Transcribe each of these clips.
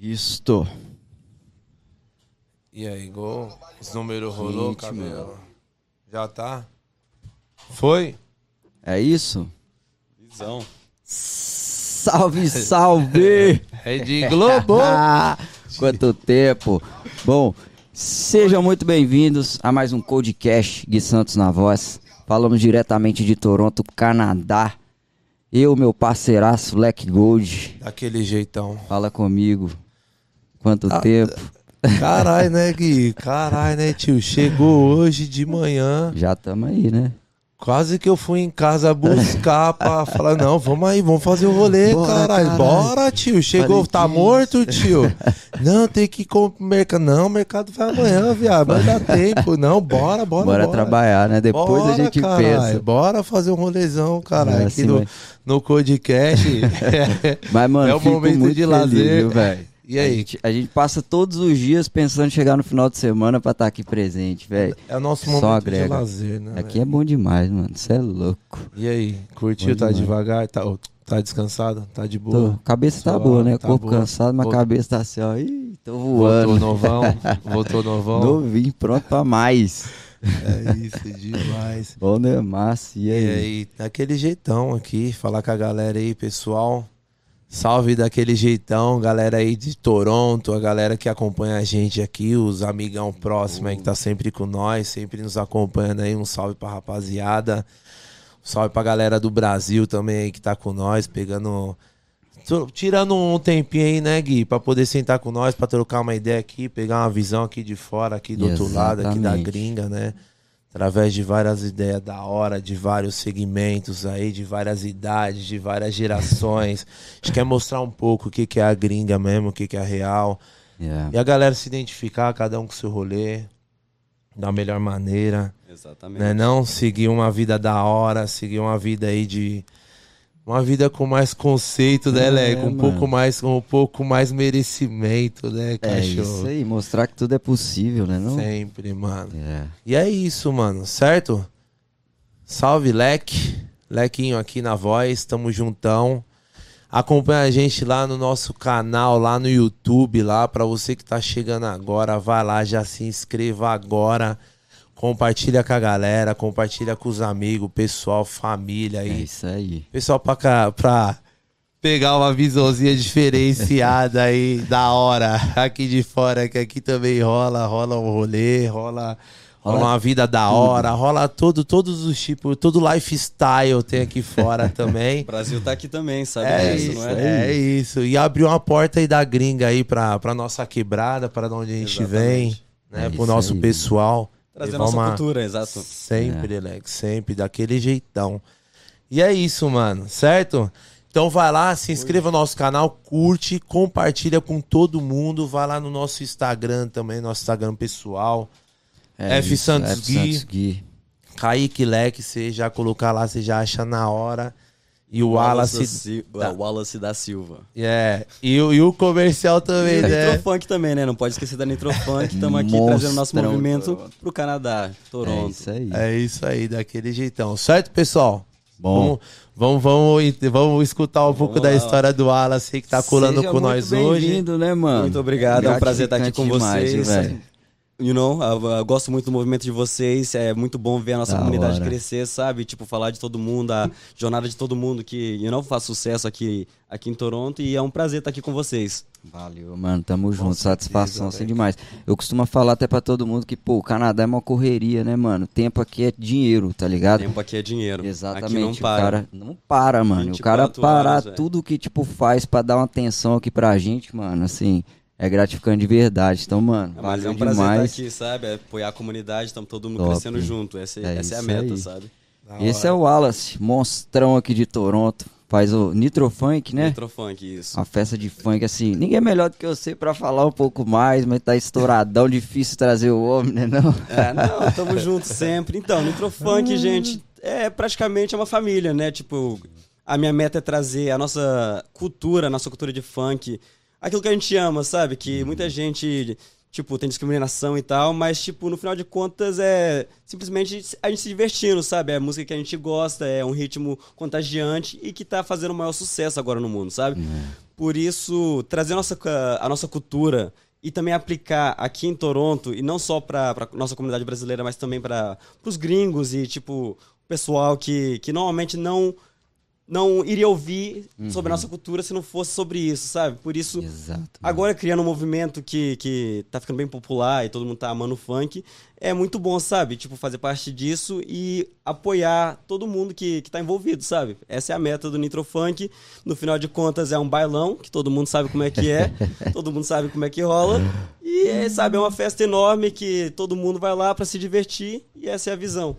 Isto. E aí, gol? Os números rolou, Gente, cabelo? Já tá? Foi? É isso? Visão. Salve, salve! Rede Globo! Ah, quanto tempo! Bom, sejam muito bem-vindos a mais um Codecast Gui Santos na voz. Falamos diretamente de Toronto, Canadá. Eu, meu parceiraço Leck Gold. Daquele jeitão. Fala comigo. Quanto Ah, tempo? Caralho, né, Gui? Caralho, né, tio? Chegou hoje de manhã. Já tamo aí, né? Quase que eu fui em casa buscar pra falar, não, vamos aí, vamos fazer o rolê, Bora, caralho. caralho. Bora, tio. Chegou, Falei tá que morto, tio? Não, tem que ir com o mercado. Não, o mercado vai amanhã, viado. Vai dar tempo. Não, bora, bora, Bora, bora. trabalhar, né? Depois Bora, a gente caralho, pensa. Bora fazer um rolezão, caralho, É, aqui assim no, vai. no Codecast. Mas, mano, É o momento de feliz, lazer. viu, velho? E A aí? gente, a gente passa todos os dias pensando em chegar no final de semana pra estar aqui presente, velho. É o nosso Só momento agrega. de lazer, né? Aqui é bom demais, mano. Você é louco. E aí, curtiu? Bom Tá demais. devagar? Tá, tá descansado? Tá de Tô, boa? cabeça tá boa, né? tá Corpo boa. cansado, mas Vol- cabeça tá assim, ó. Ih, tô Voltou voando. novão? Voltou novão? Novinho, pronto pra mais. É isso, demais. Bom, né? Massa. E E aí? aí, daquele jeitão aqui, falar com a galera aí, pessoal. Salve daquele jeitão, galera aí de Toronto, a galera que acompanha a gente aqui, os amigão próximo aí que tá sempre com nós, sempre nos acompanhando aí. Um salve pra rapaziada. Um salve pra galera do Brasil também aí que tá com nós, pegando. Tirando um tempinho aí, né, Gui? Pra poder sentar com nós, pra trocar uma ideia aqui, pegar uma visão aqui de fora, aqui do outro lado, aqui da Exatamente. gringa, né? Através de várias ideias da hora, de vários segmentos aí, de várias idades, de várias gerações. A gente quer mostrar um pouco o que, que é a gringa mesmo, o que, que é a real. Yeah. E a galera se identificar, cada um com seu rolê, da melhor maneira. Exatamente. Né? Não seguir uma vida da hora, seguir uma vida aí de. Uma vida com mais conceito, né, É, Leco? Um mano. pouco mais, um pouco mais merecimento, né, É cachorro? isso aí, mostrar que tudo é possível, né? Não? Sempre, mano. É. E é isso, mano, certo? Salve, Leque. Lequinho aqui na voz, tamo juntão. Acompanha a gente lá no nosso canal, lá no YouTube, lá. Pra você que tá chegando agora, vai lá, já se inscreva agora. Compartilha com a galera, compartilha com os amigos, pessoal, família É aí. isso aí. Pessoal, pra, pra pegar uma visãozinha diferenciada aí, da hora, aqui de fora, que aqui também rola, rola um rolê, rola, rola Rola uma vida da hora, rola todo, todos os tipos, todo lifestyle tem aqui fora também. O Brasil tá aqui também, sabe? É isso, não é? é isso. E abriu uma porta aí da gringa aí pra, pra nossa quebrada, pra onde a gente vem, Exatamente. né? É pro nosso aí. pessoal. Trazer Levar nossa uma- cultura, exato. Sempre, Alex, sempre, daquele jeitão. E é isso, mano, certo? Então vai lá, se inscreva no nosso canal, curte, compartilha com todo mundo. Vai lá no nosso Instagram também, nosso Instagram pessoal. É F isso, Santos F Gui. Santos Gui. Kaique Leque, você já colocar lá, você já acha na hora. E o da Wallace. Sil- tá. Wallace da Silva. É, e, o- e o comercial também, E a né? Nitrofunk também, né? Não pode esquecer da Nitrofunk. Estamos aqui Monstrão, trazendo nosso movimento pro Canadá, É Toronto. isso aí. É isso aí, daquele jeitão. Certo, pessoal? Bom. Vamos, vamos, vamos, vamos escutar um pouco da lá. história do Wallace que tá colando Seja com nós hoje. Bem-vindo, né, mano? Muito obrigado, é um prazer estar aqui com Gratificante vocês. demais, velho. You know, eu, eu gosto muito do movimento de vocês, é muito bom ver a nossa Da comunidade hora. crescer, sabe? Tipo, falar de todo mundo, a jornada de todo mundo que, you know, faz sucesso aqui, aqui em Toronto e é um prazer estar aqui com vocês. Valeu, mano. Tamo junto. certeza, Satisfação, assim, demais. Eu costumo falar até pra todo mundo que, pô, o Canadá é uma correria, né, mano? Tempo aqui é dinheiro, tá ligado? Tempo aqui é dinheiro. Exatamente. Aqui não O para. cara não para, mano. O 24 cara parar horas, tudo que, tipo, faz pra dar uma atenção aqui pra gente, mano, assim, é gratificante de verdade. Então, mano, É, Mas é um prazer demais. estar aqui, sabe? É apoiar a comunidade, estamos todo mundo Top. crescendo junto. Essa, É essa é a meta, aí. sabe? Da Esse hora. é o Wallace, monstrão aqui de Toronto. Faz o Nitrofunk, né? Nitrofunk, isso. Uma festa de funk, assim. Ninguém é melhor do que você pra falar um pouco mais, mas tá estouradão, difícil trazer o homem, né? Não? É, não, tamo junto sempre. Então, Nitrofunk, gente, é praticamente uma família, né? Tipo, a minha meta é trazer a nossa cultura, a nossa cultura de funk, aquilo que a gente ama, sabe? Que muita gente tipo, tem discriminação e tal, mas, tipo, no final de contas é simplesmente a gente se divertindo, sabe? É música que a gente gosta, é um ritmo contagiante e que tá fazendo o maior sucesso agora no mundo, sabe? Por isso, trazer a nossa, a nossa cultura e também aplicar aqui em Toronto, e não só para nossa comunidade brasileira, mas também para os gringos e, tipo, o pessoal que, que normalmente não não iria ouvir uhum. sobre a nossa cultura se não fosse sobre isso, sabe? Por isso, Exato, agora criando um movimento que, que tá ficando bem popular e todo mundo tá amando funk, é muito bom, sabe? Tipo, fazer parte disso e apoiar todo mundo que, que tá envolvido, sabe? Essa é a meta do Nitro Funk. No final de contas, é um bailão, que todo mundo sabe como é que é, todo mundo sabe como é que rola. E, é, sabe, é uma festa enorme que todo mundo vai lá para se divertir e essa é a visão.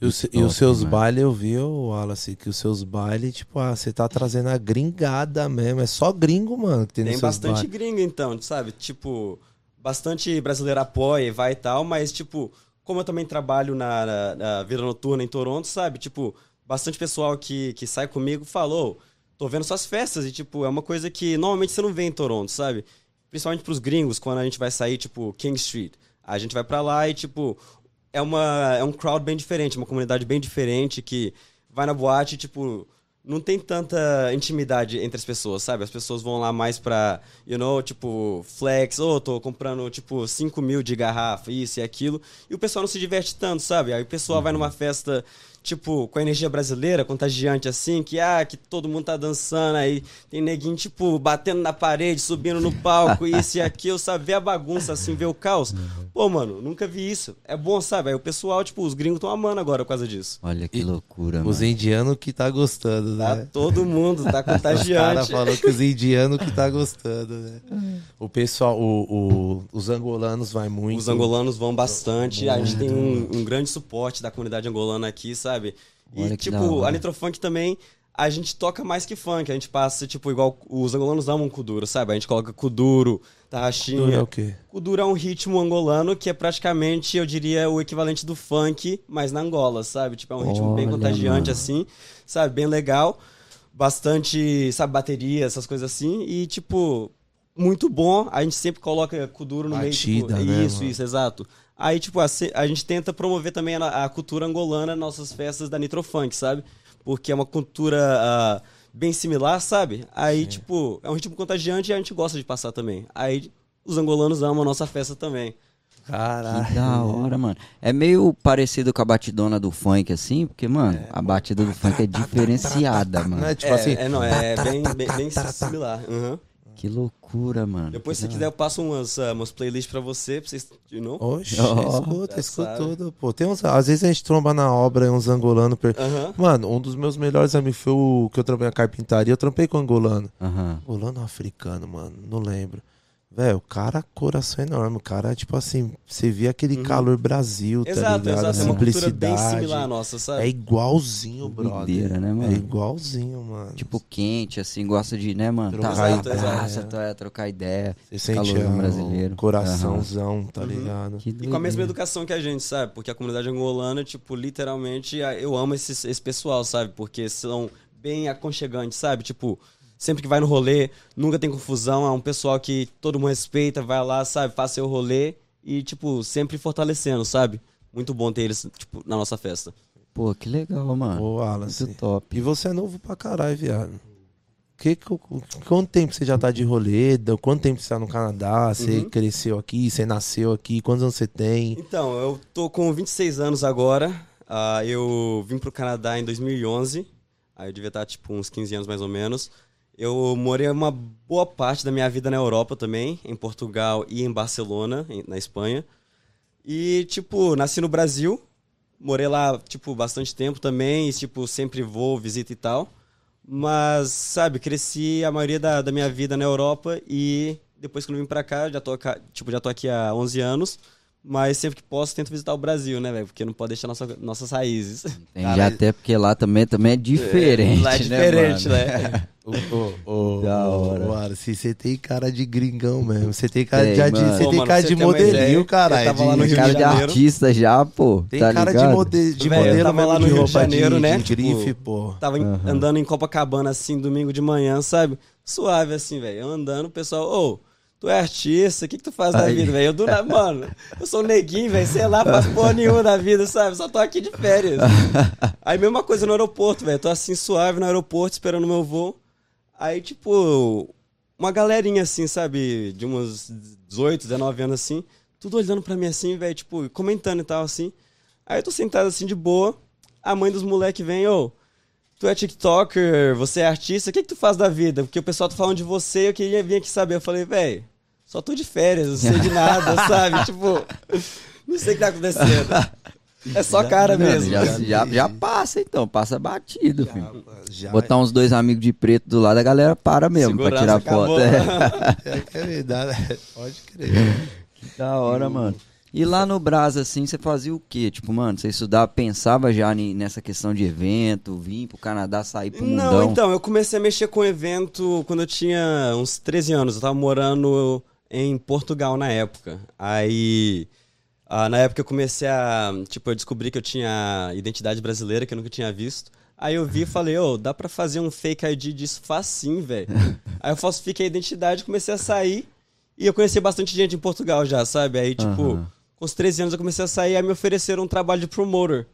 E, o, e os seus bailes, eu vi, Wallace, que os seus bailes, tipo, ah, você tá trazendo a gringada mesmo. É só gringo, mano, que tem Tem bastante gringo, então, sabe? Tipo, bastante brasileiro apoia e vai e tal, mas, tipo, como eu também trabalho na, na, na vida noturna em Toronto, sabe? Tipo, bastante pessoal que, que sai comigo falou, tô vendo suas festas e, tipo, é uma coisa que normalmente você não vê em Toronto, sabe? Principalmente pros gringos, quando a gente vai sair, tipo, King Street. A gente vai para lá e, tipo, é, uma, é um crowd bem diferente, uma comunidade bem diferente que vai na boate tipo, não tem tanta intimidade entre as pessoas, sabe? As pessoas vão lá mais pra, you know, tipo, flex, ou oh, tô comprando, tipo, 5 mil de garrafa, isso e aquilo, e o pessoal não se diverte tanto, sabe? Aí o pessoal uhum. vai numa festa tipo, com a energia brasileira, contagiante assim, que ah, que todo mundo tá dançando aí, tem neguinho, tipo, batendo na parede, subindo no palco, isso e aquilo, sabe? Ver a bagunça assim, ver o caos. Pô, mano, nunca vi isso. É bom, sabe? Aí o pessoal, tipo, os gringos estão amando agora por causa disso. Olha que e loucura, Os indianos que tá gostando, né? Tá todo mundo, tá contagiante. o cara falou que os indianos que tá gostando, né? O pessoal, o, o, os angolanos vai muito. Os angolanos vão bastante. A gente tem um, um grande suporte da comunidade angolana aqui, sabe? Sabe? E, tipo, a Nitrofunk também, a gente toca mais que funk. A gente passa, tipo, igual os angolanos amam Kuduro, sabe? A gente coloca Kuduro, Tarraxinha. Kuduro é o quê? Kuduro é um ritmo angolano que é praticamente, eu diria, o equivalente do funk, mas na Angola, sabe? Tipo, é um ritmo Olha, bem contagiante, mano. assim, sabe? Bem legal. Bastante, sabe, bateria, essas coisas assim. E, tipo, muito bom. A gente sempre coloca Kuduro no Batida, meio. Tipo, né, isso, mano? isso, exato. Aí, tipo, a, a, gente tenta promover também a, a, cultura angolana nas nossas festas da Nitrofunk, sabe? Porque é uma cultura uh, bem similar, sabe? Aí, Sim. tipo, é um ritmo contagiante e a gente gosta de passar também. Aí, os angolanos amam a nossa festa também. Caralho. Que da hora, mano. É meio parecido com a batidona do funk, assim, porque, mano, é, a batida do funk é diferenciada, mano. Não é tipo assim. É, não, é bem, bem, bem similar. Uhum. Que loucura, mano. Depois, se quiser, eu passo umas, uh, umas playlists pra você, pra vocês, you know? Oxe, oh, escuta, escuta tudo. Pô, tem uns, às vezes a gente tromba na obra uns angolanos. Per... Mano, um dos meus melhores amigos foi o que eu trampei na carpintaria. Eu trampei com angolano. Angolano africano, mano, não lembro. Velho, o cara, coração enorme. O cara, tipo assim, você via aquele uhum. calor Brasil, tá exato, ligado? Exato, simplicidade. É uma bem similar à nossa, sabe? É igualzinho, brother. Né, mano? É igualzinho, mano. Tipo, quente, assim, gosta de, né, mano? Trocar tá, ideia. Tá, é, trocar ideia. Você sente um brasileiro. coraçãozão, uhum. tá ligado? E com a mesma educação que a gente, sabe? Porque a comunidade angolana, tipo, literalmente, eu amo esse, esse pessoal, sabe? Porque são bem aconchegantes, sabe? Tipo sempre que vai no rolê, nunca tem confusão, é um pessoal que todo mundo respeita, vai lá, sabe, faz seu rolê e, tipo, sempre fortalecendo, sabe? Muito bom ter eles, tipo, na nossa festa. Pô, que legal, mano. Ô, Alan, Muito top. E você é novo pra caralho, viado. Que, quanto tempo você já tá de rolê? Quanto tempo você tá no Canadá? Você uhum. cresceu aqui? Você nasceu aqui? Quantos anos você tem? Então, eu tô com 26 anos agora. Uh, eu vim pro Canadá em 2011. Aí eu devia estar, tipo, uns 15 anos mais ou menos. Eu morei uma boa parte da minha vida na Europa também, em Portugal e em Barcelona, na Espanha. E, tipo, nasci no Brasil, morei lá, tipo, bastante tempo também, e, tipo, sempre vou, visita e tal. Mas, sabe, cresci a maioria da, da minha vida na Europa e depois que eu vim pra cá, já tô, tipo, já tô aqui há 11 anos. Mas sempre que posso, tento visitar o Brasil, né, velho? Porque não pode deixar nossa, nossas raízes. Entendi, até porque lá também, também é diferente, é, Lá é né, diferente, né? né? Ô, da hora. se você tem cara de gringão mesmo. Você tem cara tem, de, você tem cara de modelinho, cara. Tava lá no Rio cara de, de artista já, pô. Tem tá cara ligado? de, mode, de modelo, tava lá no Rio de Janeiro, de, né? De grife, tipo, pô. Tava uhum. andando em Copacabana assim, domingo de manhã, sabe? Suave assim, velho. Andando, o pessoal, ô, oh, tu é artista, o que, que tu faz da vida, velho? Eu do nada, mano, eu sou um neguinho, velho, sei lá, faço porra nenhuma da vida, sabe? Só tô aqui de férias. Aí, mesma coisa no aeroporto, velho. Tô assim, suave no aeroporto, esperando o meu voo. Aí, tipo, uma galerinha assim, sabe? De uns 18, 19 anos assim, tudo olhando pra mim assim, velho, tipo, comentando e tal, assim. Aí eu tô sentado assim de boa, a mãe dos moleques vem, ô. Tu é TikToker, você é artista, o que, que tu faz da vida? Porque o pessoal tá falando de você eu queria vir aqui saber. Eu falei, velho, só tô de férias, não sei de nada, sabe? Tipo, não sei o que tá acontecendo. É só cara Mano, mesmo. já, já, já passa então, passa batido, Já, filho. já, Botar uns dois amigos de preto do lado, a galera para mesmo pra tirar acabou. foto. É. é, é verdade, pode crer. Da hora, mano. E lá no Brás, assim, você fazia o quê? Tipo, mano, você estudava, pensava já nessa questão de evento, vir pro Canadá, sair pro Não, mundão? então, eu comecei a mexer com evento quando eu tinha uns 13 anos. Eu tava morando em Portugal na época. Aí, ah, na época eu comecei a. Tipo, eu descobri que eu tinha identidade brasileira, que eu nunca tinha visto. Aí eu vi e falei, ô, dá pra fazer um fake ID disso facinho, velho. Aí eu falsifiquei a identidade, comecei a sair. E eu conheci bastante gente em Portugal já, sabe? Aí, tipo, Aham. Com os 13 anos eu comecei a sair, aí me ofereceram um trabalho de promoter.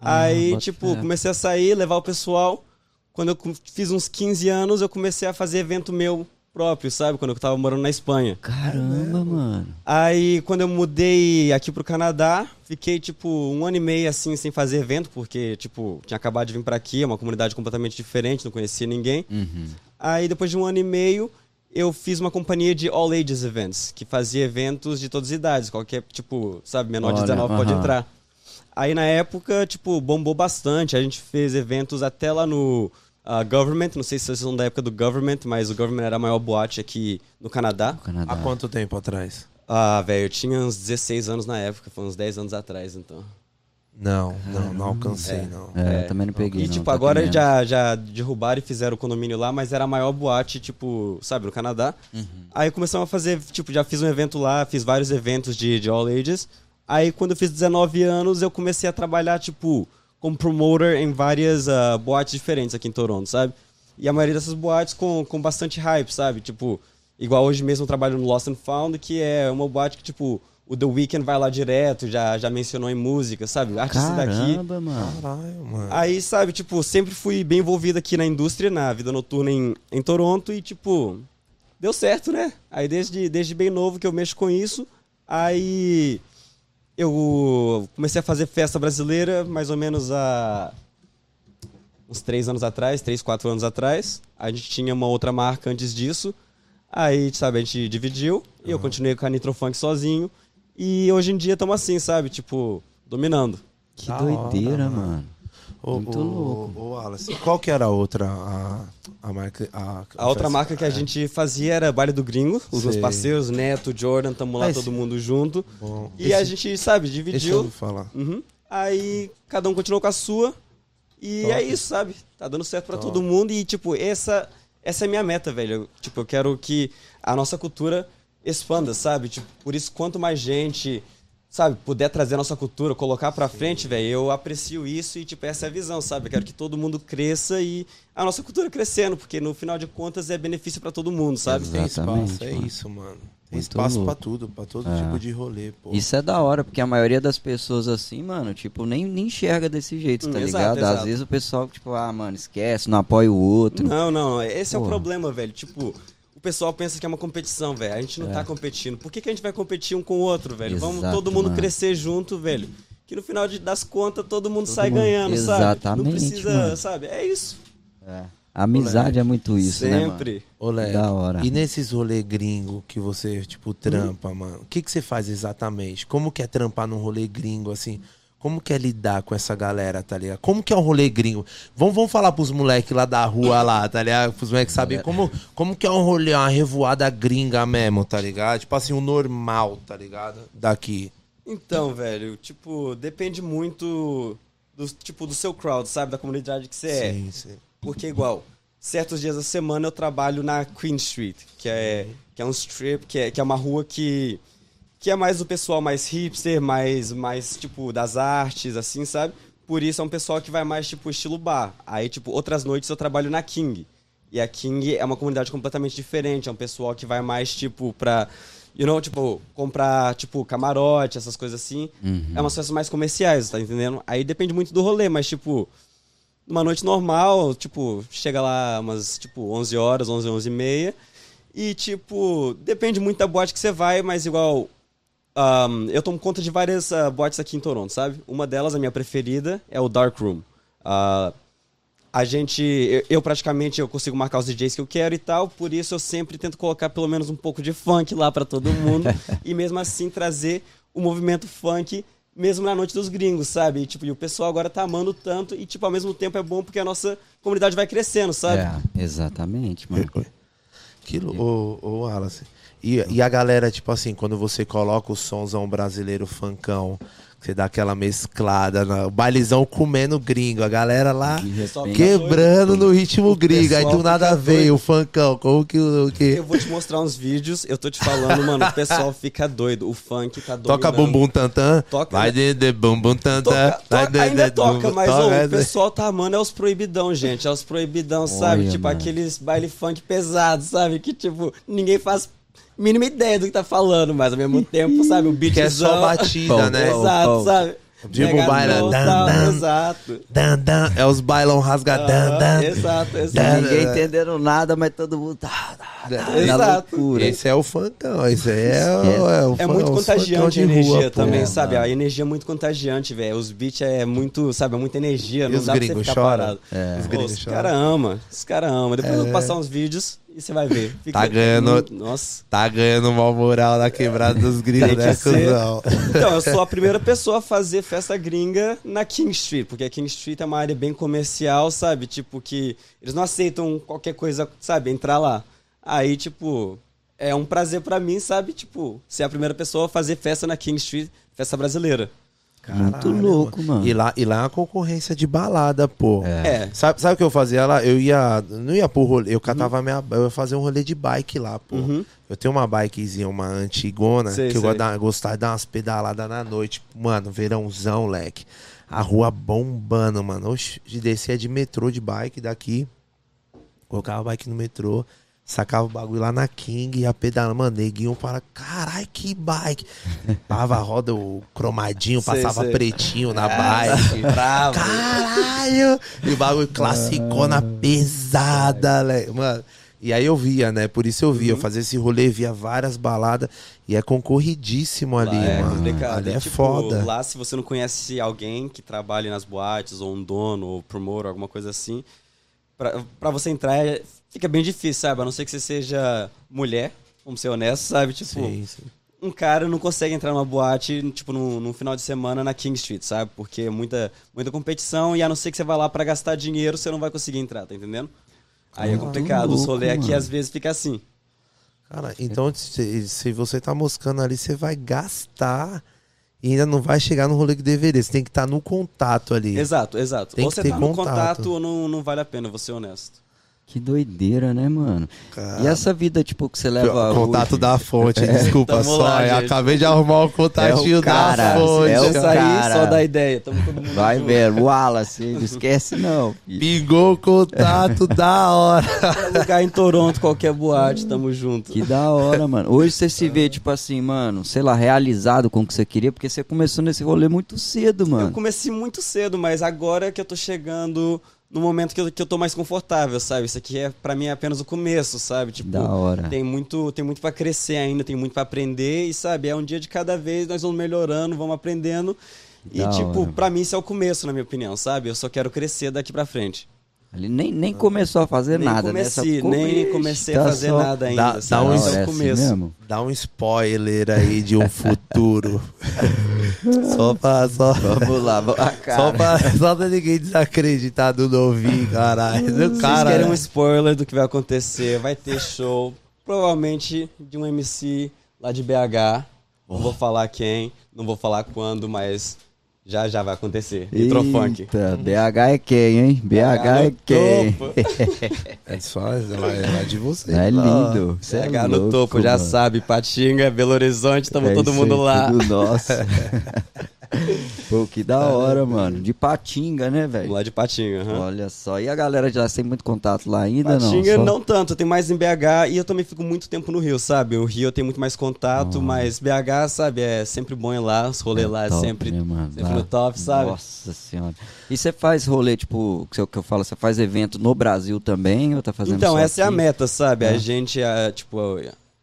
Aí, bota tipo, fé. comecei a sair, levar o pessoal. Quando eu fiz uns 15 anos, eu comecei a fazer evento meu próprio, sabe? Quando eu tava morando na Espanha. Caramba, mano. Aí, quando eu mudei aqui pro Canadá, fiquei, tipo, um ano e meio, assim, sem fazer evento, porque, tipo, tinha acabado de vir pra aqui, é uma comunidade completamente diferente, não conhecia ninguém. Uhum. Aí, depois de um ano e meio, eu fiz uma companhia de All Ages Events, que fazia eventos de todas as idades, qualquer, tipo, sabe, menor de Olha, 19 pode aham. entrar. Aí, na época, tipo, bombou bastante, a gente fez eventos até lá no ah, Government, não sei se vocês são da época do Government, mas o Government era a maior boate aqui no Canadá. No Canadá. Há quanto tempo atrás? Ah, velho, eu tinha uns 16 anos na época, foi uns 10 anos atrás, então. Não, não, não alcancei, não. É, É. também não peguei. E, não, tipo, tá agora já, já derrubaram e fizeram o condomínio lá, mas era a maior boate, tipo, sabe, no Canadá. Aí começamos a fazer, tipo, já fiz um evento lá, fiz vários eventos de, de All Ages. Aí quando eu fiz 19 anos, eu comecei a trabalhar, tipo, como promoter em várias ah, boates diferentes aqui em Toronto, sabe? E a maioria dessas boates com, com bastante hype, sabe? Tipo, igual hoje mesmo eu trabalho no Lost and Found, que é uma boate que, tipo, o The Weeknd vai lá direto, já, já mencionou em música, sabe? Artista daqui. Caramba, mano. Caralho, mano. Aí, sabe, tipo, sempre fui bem envolvido aqui na indústria, na vida noturna em, em Toronto e, tipo, deu certo, né? Aí desde, desde bem novo que eu mexo com isso, aí eu comecei a fazer festa brasileira mais ou menos há uns três anos atrás, três, quatro anos atrás. A gente tinha uma outra marca antes disso. Aí, sabe, a gente dividiu e eu continuei com a Nitrofunk sozinho. E hoje em dia estamos assim, sabe? Tipo, dominando. Que Da doideira, hora, mano. Ô, Muito ô, louco. Ô, Wallace, qual que era a outra, a, a marca... A, A outra marca que a gente fazia era Baile do Gringo, os meus Sei. parceiros, Neto, Jordan, tamo lá Ah, todo esse- mundo junto. Bom, E a esse- gente, sabe, eu dividiu. ouvi falar. Uhum. Aí cada um continuou com a sua. E Top. é isso, sabe? Tá dando certo pra Top. todo mundo. E, tipo, essa, essa é a minha meta, velho. Eu, tipo, eu quero que a nossa cultura expanda, sabe? Tipo, por isso, quanto mais gente, sabe, puder trazer a nossa cultura, colocar pra frente, velho, eu aprecio isso e, tipo, essa é a visão, sabe? Eu quero que todo mundo cresça e a nossa cultura crescendo, porque no final de contas é benefício pra todo mundo, sabe? Tem Exatamente, espaço, é mano. isso, mano. Tem Muito espaço louco. pra tudo, pra todo É. tipo de rolê, pô. Isso é da hora, porque a maioria das pessoas assim, mano, tipo, nem, nem enxerga desse jeito, tá Hum, exato, ligado? Às exato. vezes o pessoal, tipo, ah, mano, esquece, não apoia o outro. Não, não, esse é o problema, velho. Tipo, pessoal pensa que é uma competição, velho. A gente não É. tá competindo. Por que, que a gente vai competir um com o outro, velho? Vamos todo mundo mano. crescer junto, velho. Que no final das contas todo mundo sai mundo- ganhando, sabe? Exatamente, Não precisa, mano. sabe? É isso. É. A amizade é muito isso, né? Sempre. Ô, Leque, Da hora. E nesses rolê gringo que você, tipo, trampa, mano, o que que você faz exatamente? Como que é trampar num rolê gringo, assim? Como que é lidar com essa galera, tá ligado? Como que é um rolê gringo? Vamos, vamos falar pros moleques lá da rua lá, tá ligado? Pros moleques saberem como, como que é um rolê, uma revoada gringa mesmo, tá ligado? Tipo assim, o normal, tá ligado? Daqui. Então, velho, tipo, depende muito do, tipo, do seu crowd, sabe? Da comunidade que você é. Sim, sim. Porque igual, certos dias da semana eu trabalho na Queen Street, que é, que é um strip, que é, que é uma rua que, que é mais o pessoal mais hipster, mais, mais tipo das artes, assim, sabe? Por isso é um pessoal que vai mais tipo estilo bar. Aí, tipo, outras noites eu trabalho na King, E a King é uma comunidade completamente diferente. É um pessoal que vai mais, tipo, pra. You know, tipo, comprar, tipo, camarote, essas coisas assim. É umas festas mais comerciais, tá entendendo? Aí depende muito do rolê, mas, tipo, numa noite normal, tipo, chega lá umas, tipo, 11 horas, 11, 11 e meia. E, tipo, depende muito da boate que você vai, mas igual. Ahn, eu tomo conta de várias ah, boates aqui em Toronto, sabe? Uma delas, a minha preferida, é o Dark Room. Ah, a gente, eu, eu praticamente eu consigo marcar os DJs que eu quero e tal, por isso eu sempre tento colocar pelo menos um pouco de funk lá pra todo mundo e mesmo assim trazer o movimento funk mesmo na noite dos gringos, sabe? E, tipo, e o pessoal agora tá amando tanto e tipo ao mesmo tempo é bom porque a nossa comunidade vai crescendo, sabe? É, exatamente, mano. Aquilo, ô, ô Wallace. E, e a galera, tipo assim, quando você coloca o somzão brasileiro funkão, você dá aquela mesclada, na- o bailezão comendo gringo, a galera lá repente- quebrando no ritmo gringo. Aí do nada veio doido. o funkão. Como que o que? Eu vou te mostrar uns vídeos, eu tô te falando, mano, o pessoal fica doido, o funk tá doido. Toca bumbum tantã. Toca, Vai de, de bumbum tantã. Toca, de- ainda de toca, mas toca, o pessoal tá amando é os proibidão, gente. É os proibidão, sabe? Olha, Tipo mano. aqueles baile funk pesados, sabe? Que tipo, ninguém faz mínima ideia do que tá falando, mas ao mesmo tempo, sabe? O beatzão. Que é só batida, Pão, né? pão. Exato, sabe? Tipo, baila, dan, dan. Exato. Dan, dan, é os bailão rasga dan, Ah, dan. Exato, exato. Dan, Ninguém dan. entendendo nada, mas todo mundo tá na Exato. loucura. Esse é o funkão, esse aí é, o- é o É fun- muito os funkão contagiante de a energia rua, também, É, sabe? mano. A energia é muito contagiante, velho. Os beats é muito, sabe? É muita energia. E Não os dá pra você gringos ficar choram? parado. É. Os gringos os choram. caras amam. Os caras amam. Depois eu vou passar uns vídeos e você vai ver. Fica- Tá ganhando- Nossa. Tá ganhando mal moral na quebrada dos gringos, né, cuzão? Então, eu sou a primeira pessoa a fazer festa gringa na King Street, porque a King Street é uma área bem comercial, sabe? Tipo, que eles não aceitam qualquer coisa, sabe? Entrar lá. Aí, tipo, é um prazer pra mim, sabe? Tipo, ser a primeira pessoa a fazer festa na King Street, festa brasileira. Muito Caralho, louco, mano. E lá, e lá é uma concorrência de balada, pô. É. Sabe, sabe o que eu fazia lá? Eu ia. Não ia pro rolê, eu catava minha. Eu ia fazer um rolê de bike lá, pô. Uhum. Eu tenho uma bikezinha, uma antigona, Sei, que eu sei. gosto de dar- gostava de dar umas pedaladas na noite. Mano, verãozão, leque. A rua bombando, mano. Oxi, de descia de metrô de bike daqui. Colocava a bike no metrô. Sacava o bagulho lá na King, ia pedalando, mano, neguinho para, carai, que bike. Tava a roda, o cromadinho, passava sei. pretinho na bike. Bravo. Caralho! E o bagulho classicona pesada, né? Mano. E aí eu via, né? Por isso eu via. Eu fazia esse rolê, via várias baladas. E é concorridíssimo ali, Lá é mano. complicado. Ali é Tipo, foda. Lá, se você não conhece alguém que trabalhe nas boates, ou um dono, ou promotor, alguma coisa assim, pra, pra você entrar é- fica bem difícil, sabe? A não ser que você seja mulher, vamos ser honestos, sabe? Tipo, Sim, sim. um cara não consegue entrar numa boate, tipo, num, num final de semana na King Street, sabe? Porque é muita, muita competição e a não ser que você vá lá pra gastar dinheiro, você não vai conseguir entrar, tá entendendo? Aí é Muito complicado. Os louco, rolê aqui às vezes fica assim. Cara, então se, se você tá moscando ali, você vai gastar e ainda não vai chegar no rolê que deveria. Você tem que estar no contato ali. Exato, exato. Tem ou que você tá no contato. contato ou não, não vale a pena, vou ser honesto. Que doideira, né, mano? Cara. E essa vida, tipo, que você leva. O contato hoje? da fonte, desculpa Tamo só. lá, eu acabei de arrumar o contatinho É o cara, da fonte. é o Isso aí cara. só dá ideia. Tamo todo mundo Vai junto. ver, Wallace, não esquece não. filho. Pingou o contato da hora. Qualquer lugar em Toronto, qualquer boate, tamo junto. Que da hora, mano. Hoje você se vê, tipo assim, mano, sei lá, realizado com o que você queria, porque você começou nesse rolê muito cedo, Eu mano. comecei muito cedo, mas agora que eu tô chegando no momento que eu, que eu tô mais confortável, sabe? Isso aqui é para mim é apenas o começo, sabe? Tipo, Da hora. tem muito, tem muito para crescer ainda, tem muito para aprender e sabe, é um dia de cada vez, nós vamos melhorando, vamos aprendendo. E Da tipo, hora. pra mim isso é o começo, na minha opinião, sabe? Eu só quero crescer daqui pra frente. Ele nem, nem começou a fazer nem nada comecei, nessa nem comecei a tá fazer só- nada ainda, dá- dá um é É assim? Dá um spoiler aí de um futuro. só pra. Só, Vamos lá, ah, só cara. pra, só pra ninguém desacreditar do novinho, caralho. Vocês cara. querem um né? spoiler do que vai acontecer? Vai ter show, provavelmente de um MC lá de BH. Não vou falar quem, não vou falar quando, mas já já vai acontecer. Nitrofunk. Eita, BH é quem, hein? BH é no quem? É só ela, ela é de vocês. É lindo. Cê é BH no louco, topo, já mano. sabe. Patinga, Belo Horizonte, tamo É todo mundo aí, lá. Tudo nosso. Pô, que da hora, mano. De Patinga, né, velho? Lá de Patinga. aham. Olha só. E a galera já tem muito contato lá ainda, Patinga não? não, Só- tanto, tem mais em BH e eu também fico muito tempo no Rio, sabe? O Rio eu tenho muito mais contato, mas BH, sabe, é sempre bom ir lá, os rolês lá é top, sempre, né, mano? sempre Lá- no top, sabe? Nossa senhora. E você faz rolê, tipo, que eu, que eu falo, você faz evento no Brasil também ou tá fazendo Então, essa é a aqui? meta, sabe? É. A gente, ah, tipo,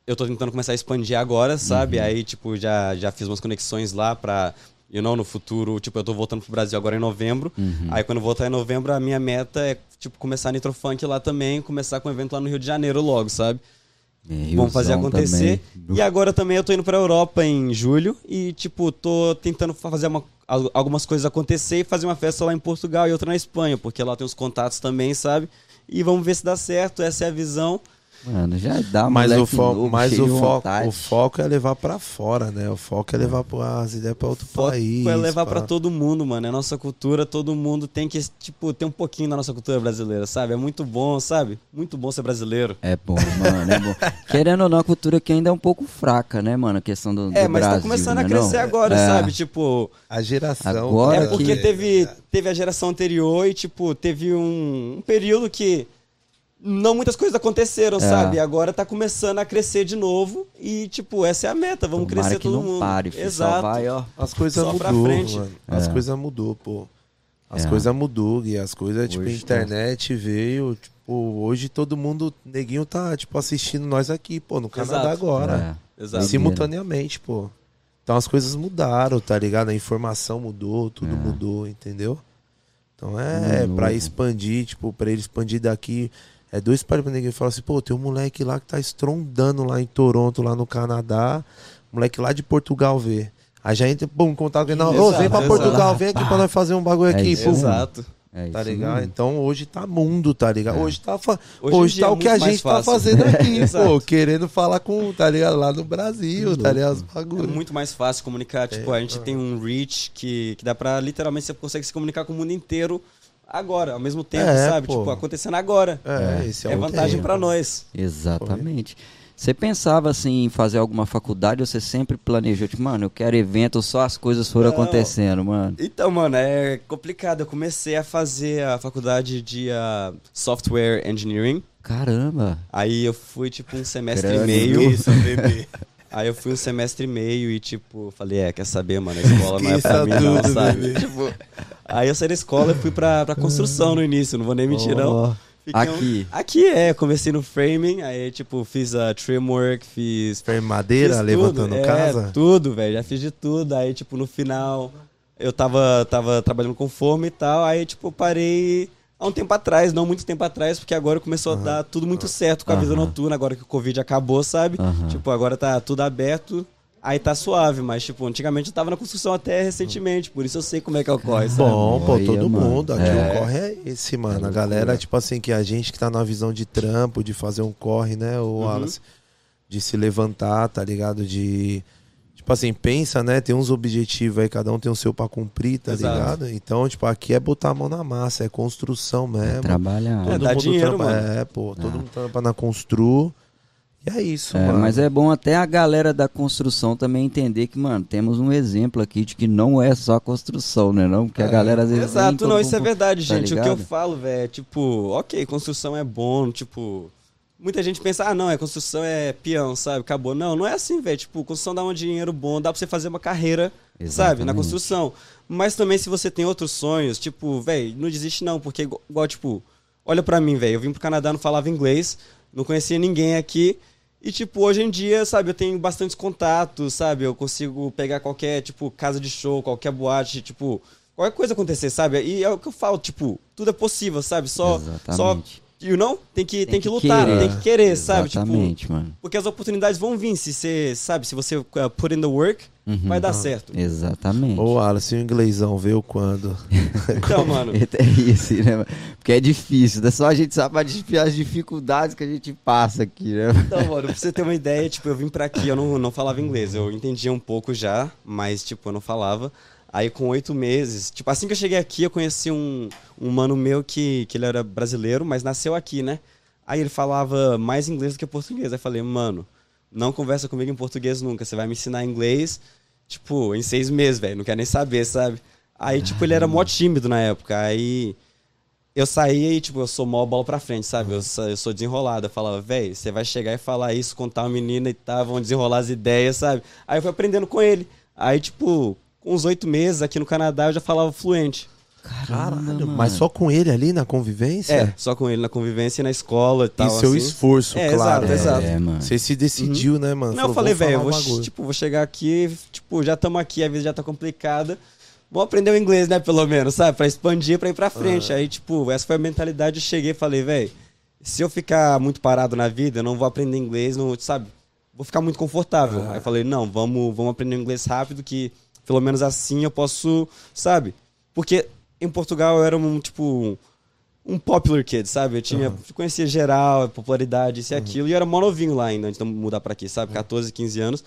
eu tô tentando começar a expandir agora, sabe? Uhum. Aí, tipo, já, já fiz umas conexões lá pra, you know, no futuro, tipo, eu tô voltando pro Brasil agora em novembro. Uhum. Aí, quando eu voltar em novembro, a minha meta é, tipo, começar a Nitrofunk lá também, começar com um evento lá no Rio de Janeiro logo, sabe? É, Vamos fazer acontecer. também. E agora também eu tô indo pra Europa em julho e, tipo, tô tentando fazer uma- al- algumas coisas acontecer e fazer uma festa lá em Portugal e outra na Espanha, porque lá tem os contatos também, sabe? E vamos ver se dá certo, essa é a visão. Mano, já dá Mas, o, moleque fo novo, mas o, foco, o foco é levar pra fora, né? O foco é levar pra- as ideias pra outro Foco país. é levar pra pá. todo mundo, mano. É nossa cultura, todo mundo tem que, tipo, ter um pouquinho da nossa cultura brasileira, sabe? É muito bom, sabe? Muito bom ser brasileiro. É bom, mano, é bom. Querendo ou não, a cultura aqui ainda é um pouco fraca, né, mano? A questão do, É, do mas Brasil, tá começando né, a crescer não? agora, É. sabe? Tipo, A geração. Agora É que- porque teve, teve a geração anterior e, tipo, teve um, um período que não muitas coisas aconteceram, É. sabe? Agora tá começando a crescer de novo e, tipo, essa é a meta, vamos Tomara crescer que todo não mundo. pare, filho, Exato. Só vai, ó. As coisas Só pra mudou, frente. mano. As É. coisas mudou, pô. As É. coisas mudou e as coisas, tipo, a Hoje tá- internet veio, tipo, hoje todo mundo, neguinho tá, tipo, assistindo nós aqui, pô, no Canadá Exato. agora. É. Exato. Simultaneamente, pô. Então as coisas mudaram, tá ligado? A informação mudou, tudo É. mudou, entendeu? Então é, novo. pra expandir, tipo, pra ele expandir daqui. É dois pares pra ninguém falar assim, pô, tem um moleque lá que tá estrondando lá em Toronto, lá no Canadá. Moleque lá de Portugal ver. Aí já entra, pum, contato com ele. Não, ô, Exato, vem pra exato. Portugal, vem aqui pra nós fazer um bagulho É aqui, isso pum. Exato. É Tá ligado? mesmo. Então hoje tá mundo, tá ligado? É. Hoje tá, fa... Hoje hoje tá é o que a gente tá fácil. fazendo aqui, pô. Querendo falar com, tá ligado? Lá no Brasil, tá ligado? Os É bagulhos. muito mais fácil comunicar. Tipo, a gente tem um reach que, que dá pra literalmente você consegue se comunicar com o mundo inteiro agora, ao mesmo tempo, É, sabe? pô. Tipo, acontecendo agora. É, esse é, É vantagem pra nós. Exatamente. Você pensava assim em fazer alguma faculdade ou você sempre planejou, tipo, mano, eu quero evento, só as coisas foram Não. acontecendo, mano? Então, mano, é complicado. Eu comecei a fazer a faculdade de ah, Software Engineering. Caramba. Aí eu fui, tipo, um semestre Grande. e meio. Isso, bebê. Aí eu fui um semestre e meio e, tipo, falei, é, quer saber, mano, a escola não é pra mim, não, sabe? Tipo, aí eu saí da escola e fui pra, pra construção no início, não vou nem mentir, não. Fiquei um- Aqui. Aqui é, comecei no framing, aí, tipo, fiz a trimwork, fiz Foi madeira, Fiz levantando tudo, é, casa. tudo, velho. Já fiz de tudo. Aí, tipo, no final, eu tava, tava trabalhando com forma e tal. Aí, tipo, parei há um tempo atrás, não muito tempo atrás, porque agora começou a dar tudo muito certo com a vida Aham. noturna, agora que o Covid acabou, sabe? Aham. Tipo, agora tá tudo aberto. Aí tá suave, mas, tipo, antigamente eu tava na construção até recentemente, por isso eu sei como é que ocorre, sabe? Bom, pô, todo mano. mundo. Aqui É. o corre é esse, mano. a galera, tipo assim, que a gente que tá na visão de trampo, de fazer um corre, né, o Uhum. Wallace? De se levantar, tá ligado? De. Tipo assim, pensa, né? Tem uns objetivos aí, cada um tem o seu pra cumprir, tá Exato. ligado? Então, tipo, aqui é botar a mão na massa, é construção mesmo. Trabalhar. É, dá dinheiro, trampa, mano. É, pô, todo mundo trampa na constru. E é isso, É, mano. mas é bom até a galera da construção também entender que, mano, temos um exemplo aqui de que não é só construção, né? Não? Porque a galera às vezes. Exato, todo não, isso é verdade, tá gente. o que eu ligado? falo, velho, é tipo, ok, construção é bom, tipo. Muita gente pensa, ah, não, é construção é peão, sabe? Acabou. Não, não é assim, velho. Tipo, construção dá um dinheiro bom, dá pra você fazer uma carreira, sabe? Exatamente. Na construção. Mas também se você tem outros sonhos, tipo, velho, não desiste não, porque igual, tipo, olha pra mim, velho. Eu vim pro Canadá, não falava inglês, não conhecia ninguém aqui. E, tipo, hoje em dia, sabe, eu tenho bastantes contatos, sabe? Eu consigo pegar qualquer, tipo, casa de show, qualquer boate, tipo, qualquer coisa acontecer, sabe? E é o que eu falo, tipo, tudo é possível, sabe? Só, só Exatamente. You know? Tem que, tem que lutar, querer. tem que querer, sabe? Tipo, Exatamente, mano. porque as oportunidades vão vir se você, sabe, se você uh, put in the work, Uhum. vai dar certo. Exatamente. Ô, Wallace, o inglêsão veio quando? Então, mano, É isso, né? Porque é difícil, né? Só a gente sabe as dificuldades que a gente passa aqui, né? Então, mano, pra você ter uma ideia, tipo, eu vim pra aqui, eu não, não falava inglês. Eu entendia um pouco já, mas, tipo, eu não falava. Aí, com oito meses, tipo, assim que eu cheguei aqui, eu conheci um, um mano meu que, que ele era brasileiro, mas nasceu aqui, né? Aí ele falava mais inglês do que português. Aí eu falei, mano, não conversa comigo em português nunca. Você vai me ensinar inglês, tipo, em seis meses, velho. Não quer nem saber, sabe? Aí, tipo, ele era mó tímido na época. Aí eu saía e, tipo, eu sou mó bola pra frente, sabe? Eu, sou- eu sou desenrolado. Eu falava, véi, você vai chegar e falar isso, contar uma menina e tá, vão desenrolar as ideias, sabe? Aí eu fui aprendendo com ele. Aí, tipo, com uns oito meses aqui no Canadá eu já falava fluente. Caralho, mas só com ele ali na convivência? É, só com ele na convivência e na escola e tal. E seu assim. esforço, É, claro. exato, exato. É, mano. Você se decidiu, né, mano? Não, eu Falou, falei, vou velho, eu vou, um tipo, vou chegar aqui, tipo, já estamos aqui, a vida já tá complicada. Vamos aprender o inglês, né, pelo menos, sabe? Pra expandir, pra ir pra frente. Aí, tipo, essa foi a mentalidade. Eu cheguei e falei, velho, se eu ficar muito parado na vida, eu não vou aprender inglês, não, sabe? Vou ficar muito confortável. Aí eu falei, não, vamos, vamos aprender inglês rápido, que pelo menos assim eu posso, sabe? Porque em Portugal eu era um, tipo, um popular kid, sabe? Eu tinha, conhecia geral, popularidade, isso e aquilo, e eu era mó novinho lá ainda, antes de mudar pra aqui, sabe? 14, 15 anos.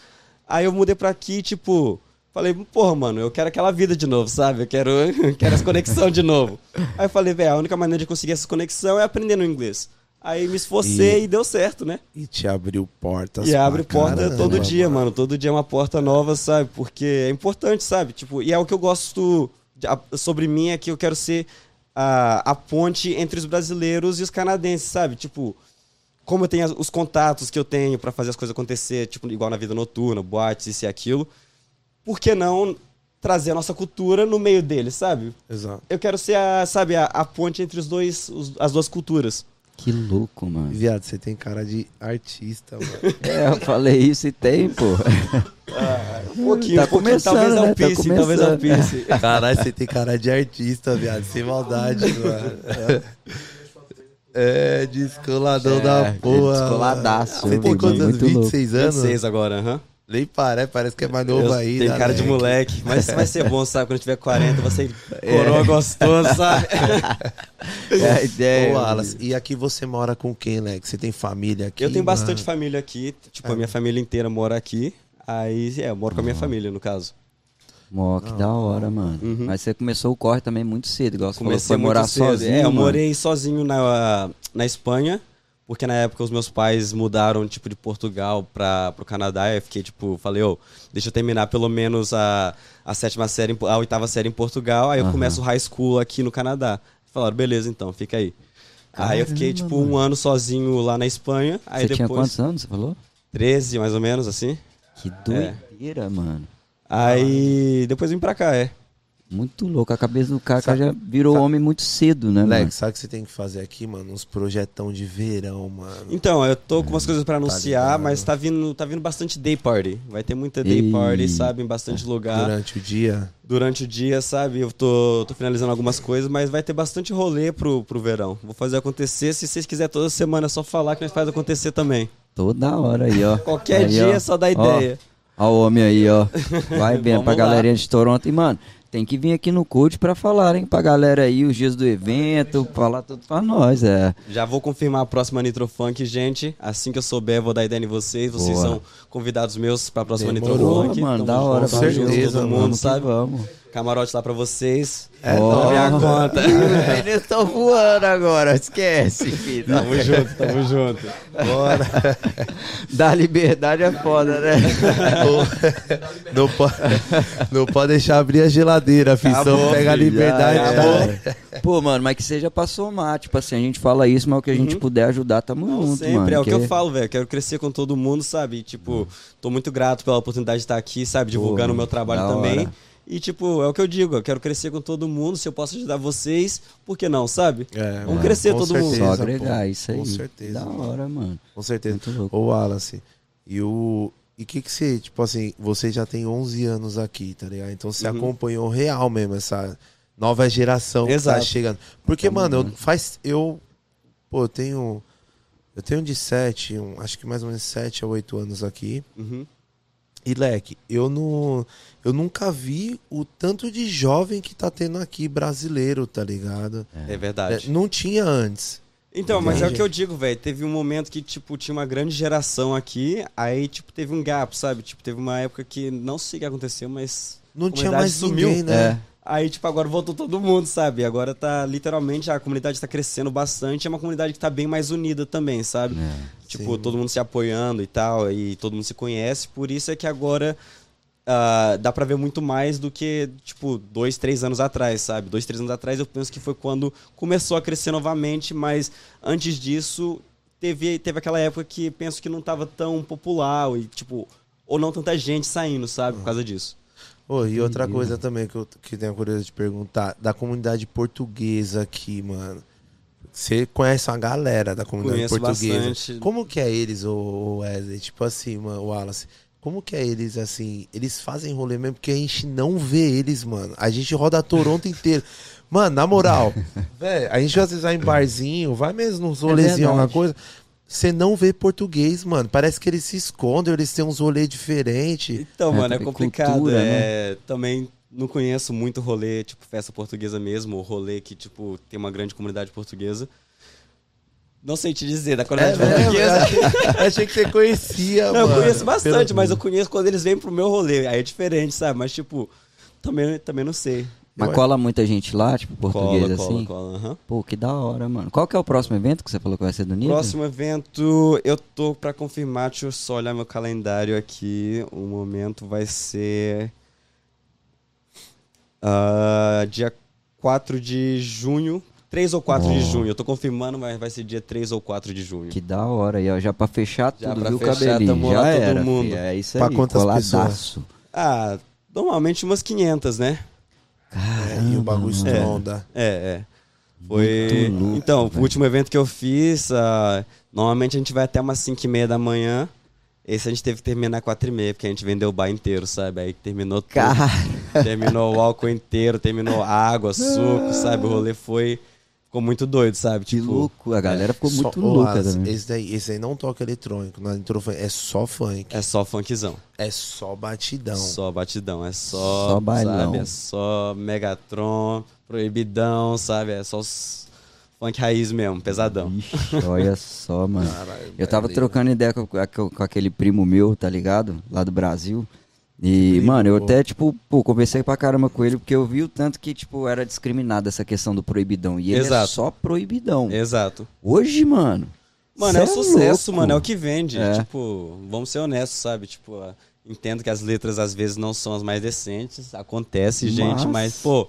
Aí eu mudei pra aqui, tipo, falei, porra, mano, eu quero aquela vida de novo, sabe? Eu quero, quero essa conexão de novo. Aí eu falei, velho, a única maneira de conseguir essa conexão é aprendendo inglês. Aí me esforcei e, deu certo, né? E te abriu portas. E abre porta caramba, todo dia, mano. Todo dia é uma porta nova, sabe? Porque é importante, sabe? Tipo, e é o que eu gosto de- a- sobre mim é que eu quero ser a, a ponte entre os brasileiros e os canadenses, sabe? Tipo, como eu tenho os contatos que eu tenho pra fazer as coisas acontecer, tipo, igual na vida noturna, boates, isso e aquilo, por que não trazer a nossa cultura no meio deles, sabe? Exato. Eu quero ser a, sabe, a, a ponte entre os dois, os- as duas culturas. Que louco, mano. Viado, você tem cara de artista, mano. É, eu falei isso e tem, pô. Um pouquinho, Tá um pouquinho, começando, talvez né? Tá piercing, talvez piercing. Caralho, você tem cara de artista, viado. Sem maldade, mano. É, descoladão É, da porra. descoladaço, mano. Você tem quantos anos? louco. 26 anos? 26 agora, aham. Nem parece, parece que é mais novo aí. Tem né, cara de moleque? moleque, mas vai ser bom, sabe? Quando tiver 40, você coroa gostoso, sabe? É a ideia. Ô, Alas, e aqui você mora com quem, Leque? Você tem família aqui? Eu tenho bastante mano? família aqui, tipo, É. a minha família inteira mora aqui. Aí, é, eu moro com a minha família, no caso. Mó, que da hora, mano. Uhum. Mas você começou o corre também muito cedo, igual você Comecei falou, foi morar cedo. sozinho, É, eu morei sozinho na, na Espanha, porque na época os meus pais mudaram, tipo, de Portugal para pro Canadá. Aí eu fiquei, tipo, falei, ô, deixa eu terminar pelo menos a, a sétima série, a oitava série em Portugal. Aí eu Aham. começo o high school aqui no Canadá. Falaram, beleza, então, fica aí. aí eu fiquei, Caramba, tipo, um ano sozinho lá na Espanha. Aí Você depois. tinha quantos anos, você falou? 13, mais ou menos, assim. Que doideira, mano. Aí depois vim pra cá, é. Muito louco. A cabeça do cara já virou homem muito cedo, né, mano? Leque, sabe o que você tem que fazer aqui, mano? Uns projetão de verão, mano. Então, eu tô com umas coisas pra anunciar, ligado. mas tá vindo, tá vindo bastante day party. Vai ter muita day party, sabe, em bastante lugar. Durante, Durante o dia. o dia, sabe? Eu tô, tô finalizando algumas coisas, mas vai ter bastante rolê pro, pro verão. Vou fazer acontecer. Se vocês quiserem toda semana, é só falar que nós faz acontecer também. Toda hora aí, ó. Qualquer Aí, dia ó. é só dar Ó, ideia. Ó o homem aí, ó. Vai bem pra lá. galerinha de Toronto. E, mano, tem que vir aqui no coach pra falar, hein? Pra galera aí, os dias do evento, falar tudo pra nós, é. Já vou confirmar a próxima Nitro Funk, gente. Assim que eu souber, vou dar ideia em vocês. Vocês Boa. são convidados meus pra próxima Demorou. Nitro Boa, Funk. mano, Tamo da hora. com certeza, todo mundo, Vamos sabe? vamos. Camarote lá pra vocês. É Ó. Na minha conta. Eles estão voando agora, esquece, filho. tamo junto, tamo junto. Bora. Da liberdade é foda, né? não, pode, não pode deixar abrir a geladeira, filho. Acabou, Senão pega a liberdade. Já já era. Pô, mano, mas que seja pra somar. Tipo assim, a gente fala isso, mas o que a gente puder ajudar, tamo Não, junto, sempre, mano. é o que que- eu falo, velho. Quero crescer com todo mundo, sabe? Tipo, tô muito grato pela oportunidade de estar aqui, sabe? Divulgando o meu trabalho também. hora. E, tipo, é o que eu digo, eu quero crescer com todo mundo. Se eu posso ajudar vocês, por que não, sabe? É, Vamos mano, crescer todo mundo. certeza, Só pô. agregar isso aí. Com certeza. Da hora, mano. Com certeza. Muito louco. Ô, Wallace, e o. E o que que você, tipo assim, você já tem 11 anos aqui, tá ligado? Então você Uhum. acompanhou real mesmo essa nova geração que tá Exato. chegando. Porque, Tá mano, eu, faz. Eu. Pô, eu tenho. Eu tenho de 7, um, acho que mais ou menos 7 a 8 anos aqui. Uhum. E, Leque, eu não. Eu nunca vi o tanto de jovem que tá tendo aqui brasileiro, tá ligado? É verdade. É, não tinha antes. Então, mas é o que eu digo, velho. Teve um momento que, tipo, tinha uma grande geração aqui, aí, tipo, teve um gap, sabe? Tipo, teve uma época que não sei o que aconteceu, mas. Não a tinha mais sumiu. ninguém, né? Aí, tipo, agora voltou todo mundo, sabe? Agora tá, literalmente, a comunidade tá crescendo bastante. É uma comunidade que tá bem mais unida também, sabe? É. Tipo, Sim. todo mundo se apoiando e tal, e todo mundo se conhece. Por isso é que agora ah, dá pra ver muito mais do que, tipo, dois, três anos atrás, sabe? Dois, três anos atrás eu penso que foi quando começou a crescer novamente, mas antes disso teve, teve aquela época que penso que não tava tão popular e, tipo, ou não tanta gente saindo, sabe? Por causa disso. Ô, e outra coisa também que eu que tenho a curiosidade de perguntar, da comunidade portuguesa aqui, mano. Você conhece uma galera da comunidade Conheço portuguesa. bastante. Como que é eles, o Wesley? Tipo assim, mano, o Wallace. Como que é eles, assim? Eles fazem rolê mesmo porque a gente não vê eles, mano. A gente roda Toronto inteiro. Mano, na moral, velho, a gente às vezes vai em barzinho, vai mesmo nos rolezinhos, verdade. alguma coisa. Você não vê português, mano. Parece que eles se escondem, eles têm uns rolês diferentes. Então, É, mano, é complicado. cultura, né? é, Também não conheço muito rolê, tipo, festa portuguesa mesmo, ou rolê que, tipo, tem uma grande comunidade portuguesa. Não sei te dizer da É, comunidade velho, portuguesa. achei, achei que você conhecia, Não, eu mano. conheço bastante, Pelo- mas eu conheço quando eles vêm pro meu rolê. Aí é diferente, sabe? Mas, tipo, também, também não sei. Mas Eu- cola muita gente lá, tipo, português cola, assim? cola, cola. aham. Pô, que da hora, mano. Qual que é o próximo evento que você falou que vai ser do Nível? Próximo evento, eu tô pra confirmar, deixa eu só olhar meu calendário aqui. O momento vai ser. ah, dia 4 de junho. 3 ou 4 de Ó. junho. Eu tô confirmando, mas vai ser dia 3 ou 4 de junho. Que da hora. E ó, já pra fechar Já tudo, pra viu, fechar, cabelinho? Já lá todo era, mundo. fi. É isso Pra aí, quantas coladaço. Ah, normalmente umas 500, né? É, e o bagulho Caramba, estronda. É, é. Foi. Muito louco, então, velho. o último evento que eu fiz, ah, normalmente a gente vai até umas 5 e meia da manhã. Esse a gente teve que terminar 4 e meia, porque a gente vendeu o bar inteiro, sabe? Aí terminou tudo. Cara, Terminou o álcool inteiro, terminou água, suco, sabe? O rolê foi. Ficou muito doido, sabe? que Tipo, louco. A galera ficou Só- muito louca também. Esse daí, esse aí não toca eletrônico, não entrou funk, é só funk. É só funkzão. É só batidão. Só batidão. É só. Só bailão. Sabe? É só Megatron, Proibidão, sabe? É só os funk raiz mesmo, pesadão. Ixi, olha só, mano. Caralho, Eu tava trocando ideia com, com- com aquele primo meu, tá ligado? Lá do Brasil. E, mano, eu pô. até, tipo, pô, conversei pra caramba com ele, porque eu vi o tanto que, tipo, era discriminado essa questão do proibidão. E ele é Exato. só proibidão. Exato. Hoje, mano. Mano, é o sucesso, louco. mano, é o que vende. É. Tipo, vamos ser honestos, sabe? Tipo, entendo que as letras às vezes não são as mais decentes, acontece, gente, Mas- mas, pô,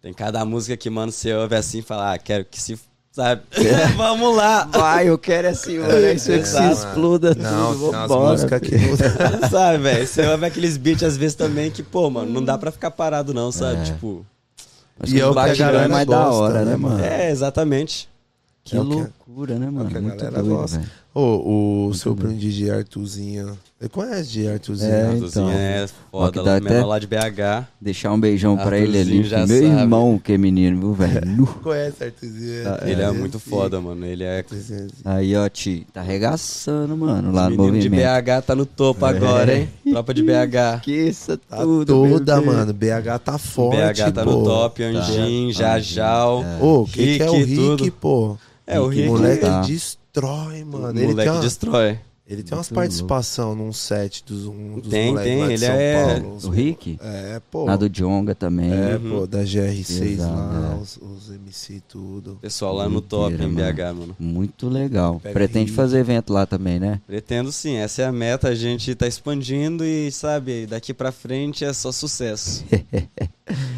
tem cada música que, mano, você ouve assim e fala, ah, quero que se. Sabe? vamos lá! Vai, eu quero assim, mano. É, Isso que se exploda Não, tudo. que não sabe, velho? Você ouve aqueles beats às vezes também que, pô, mano, não dá pra ficar parado, não, sabe? É. Tipo. Mas E é o que a batidão galera é mais da gosta, hora, né, né, mano? É, exatamente. Que É o que- loucura, né, mano? que a Muito galera doido, gosta. Ô, o seu primo DJ Arthurzinho. Você conhece Arthurzinho? É, Arthurzinho então. é Ó, que foda, dá lá, até- lá de BH. Deixar um beijão pra ele ali. Já Meu sabe. irmão, que é menino, viu, velho? Conhece Arthurzinho? Tá, Ele é É, muito sim. foda, mano. Ele é. Aí, ó, Ti, tá arregaçando, mano, lá O no menino de movimento. BH tá no topo agora, hein? Tropa de BH. Esqueça Tá tudo, toda, mano. BH tá forte, BH tá pô. no top, Anjin, Jajal. Ô, o que, que é o Rick, pô? É, o Rick, Rick. moleque tá. destrói, mano. o moleque destrói. Ele tem umas Muito participação num set dos, um, dos Tem, moleques tem, lá de ele São é- Paulo. Os- O Rick? É, pô. Na do Jonga também. É, Uhum. pô, da GR6 Exato, lá, é. os, os MC e tudo. Pessoal lá no top, em mano. BH, mano. Muito legal. Pega Pretende Rick. fazer evento lá também, né? Pretendo sim, essa é a meta. A gente tá expandindo e, sabe, daqui pra frente é só sucesso.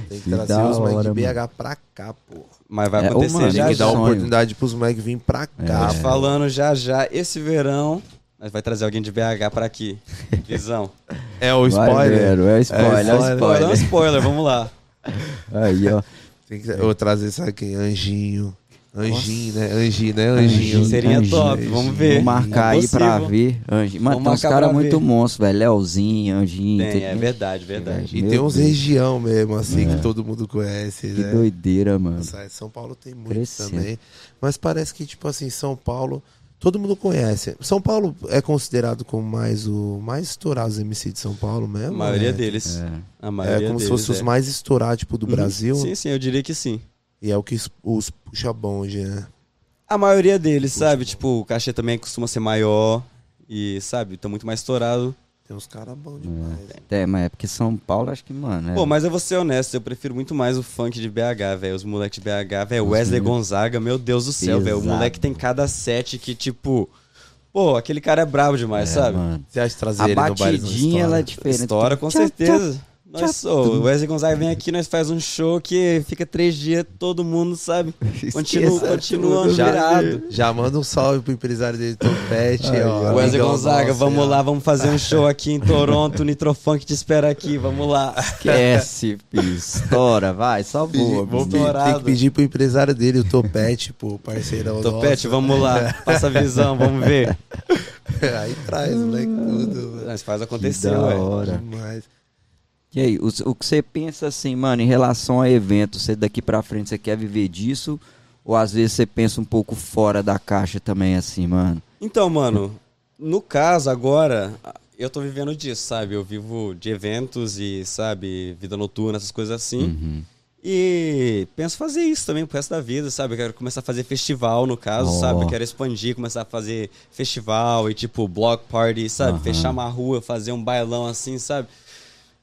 Tem que Que trazer os moleques de BH pra cá, pô. Mas vai É, ô, acontecer mano, já Tem que dar oportunidade pros moleques virem pra cá, Tô te pô. falando já já, esse verão, nós vai trazer alguém de BH pra aqui. Visão. É o spoiler. velho, é spoiler, é spoiler. Spoiler, spoiler. spoiler, vamos lá. Aí, ó. Tem que, eu vou trazer, sabe quem? Anjinho. Anjinho, né? Anjinho, né? Anjinho. Seria Anjinho, top, vamos ver. Vou marcar É aí pra ver. Anjinho. Mano, tem uns caras muito monstros, velho. Leozinho, Anjinho. Tem, é verdade, verdade. E Meu tem uns Deus. região mesmo, assim, É. que todo mundo conhece, Que né? doideira, mano. Nossa, São Paulo tem muito Crescendo. também. Mas parece que, tipo assim, São Paulo, todo mundo conhece. São Paulo é considerado como mais o mais estourado os MC de São Paulo A mesmo? maioria é? deles. É. A É maioria como se deles, fossem os é. mais estourados, tipo, do Uhum. Brasil. Sim, sim, eu diria que sim. E é o que os, os puxa bonde, né? A maioria deles, sabe? Tipo, o cachê também costuma ser maior e, sabe, tá muito mais estourado. Tem uns caras bons demais. É, mas é porque São Paulo, acho que, mano. É... Pô, mas eu vou ser honesto, eu prefiro muito mais o funk de BH, velho. Os moleques de BH, velho. Wesley. Gonzaga, meu Deus do céu, velho. O moleque tem cada set que, tipo. Pô, aquele cara é brabo demais, É, sabe? mano. Você acha trazer A ele no batidinha, ela é diferente. História, com Tchau, certeza. Nós, ô, o Wesley Gonzaga vem aqui, nós faz um show que fica três dias, todo mundo, sabe? Continua, Esqueça continua tudo, virado. Já manda um salve pro empresário dele, Topete, ó. Wesley Gonzaga, nosso, vamos ó. lá, vamos fazer um show aqui em Toronto, o Nitrofunk te espera aqui, vamos lá. Esquece. Estoura, vai, só boa. tem que pedir pro empresário dele, o Topete, pô, parceirão Topete, nosso. vamos lá, passa a visão, vamos ver. Aí traz, moleque, tudo. velho. Nós faz acontecer, Que da ué. hora. Demais. E aí, o, o que você pensa assim, mano, em relação a eventos, você daqui pra frente você quer viver disso? Ou às vezes você pensa um pouco fora da caixa também, assim, mano? Então, mano, no caso agora, eu tô vivendo disso, sabe? Eu vivo de eventos e, sabe, vida noturna, essas coisas assim. Uhum. E penso fazer isso também pro resto da vida, sabe? Eu quero começar a fazer festival, no caso, Ó. sabe? Eu quero expandir, começar a fazer festival e, tipo, block party, sabe? Aham. Fechar uma rua, fazer um bailão assim, sabe?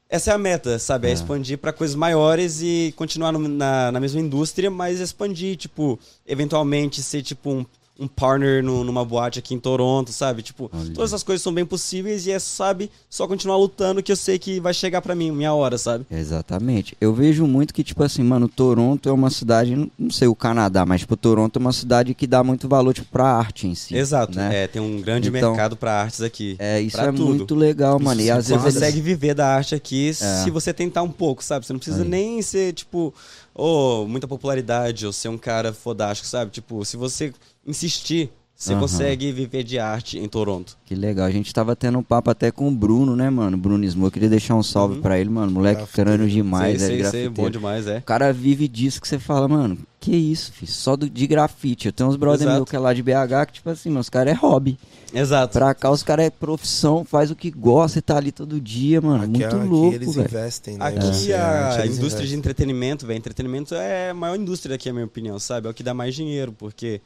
Essa é a meta, sabe? É, É. expandir pra coisas maiores e continuar no- na, na mesma indústria, mas expandir, tipo, eventualmente ser, tipo, um, um partner no- numa boate aqui em Toronto, sabe? Tipo, Olha. todas essas coisas são bem possíveis e é, sabe, só continuar lutando que eu sei que vai chegar pra mim, minha hora, sabe? Exatamente. Eu vejo muito que, tipo assim, mano, Toronto é uma cidade, não- sei o Canadá, mas, tipo, Toronto é uma cidade que dá muito valor, tipo, pra arte em si. Exato, né? é, tem um grande Então, mercado pra artes aqui. É, isso é tudo. muito legal, mano. E se às Você vezes. consegue viver da arte aqui É. se você tentar um pouco, sabe? Você não precisa Aí. nem ser, tipo, oh, muita popularidade ou ser um cara fodástico, sabe? Tipo, se você insistir, você Aham. consegue viver de arte em Toronto. Que legal. A gente tava tendo um papo até com o Bruno, né, mano? Bruno Smoke. Eu queria deixar um salve Uhum. pra ele, mano. Moleque Grafiteiro. crânio demais, sei, é sei, sei, bom demais, é. O cara vive disso que você fala, mano, que isso, filho? Só do, de grafite. Eu tenho uns brother Exato. meu que é lá de BH que, tipo assim, meus caras é hobby. Exato. Pra cá os caras é profissão, faz o que gosta e tá ali todo dia, mano. Aqui, Muito aqui louco, eles velho. investem, né? Aqui Arte, a eles indústria de investem. entretenimento, velho, entretenimento é a maior indústria daqui, na minha opinião, sabe? É o que dá mais dinheiro, porque,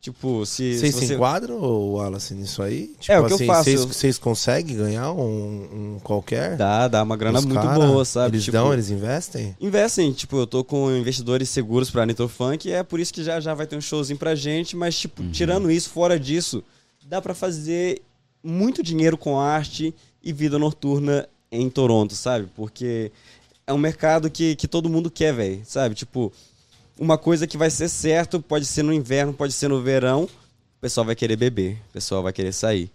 tipo, se, Vocês se se você... enquadram, ô, Wallace, nisso aí? Tipo É, o que eu assim, faço, Vocês, eu- conseguem ganhar um, um qualquer? Dá, dá uma grana Os muito cara, boa, sabe? Eles Tipo, dão, eles investem? Investem, tipo, eu tô com investidores seguros pra Nitrofunk, e é por isso que já já vai ter um showzinho pra gente, mas, tipo, Uhum. tirando isso, fora disso, dá pra fazer muito dinheiro com arte e vida noturna em Toronto, sabe? Porque é um mercado que, que todo mundo quer, velho, sabe? Tipo, uma coisa que vai ser certo, pode ser no inverno, pode ser no verão, o pessoal vai querer beber, o pessoal vai querer sair.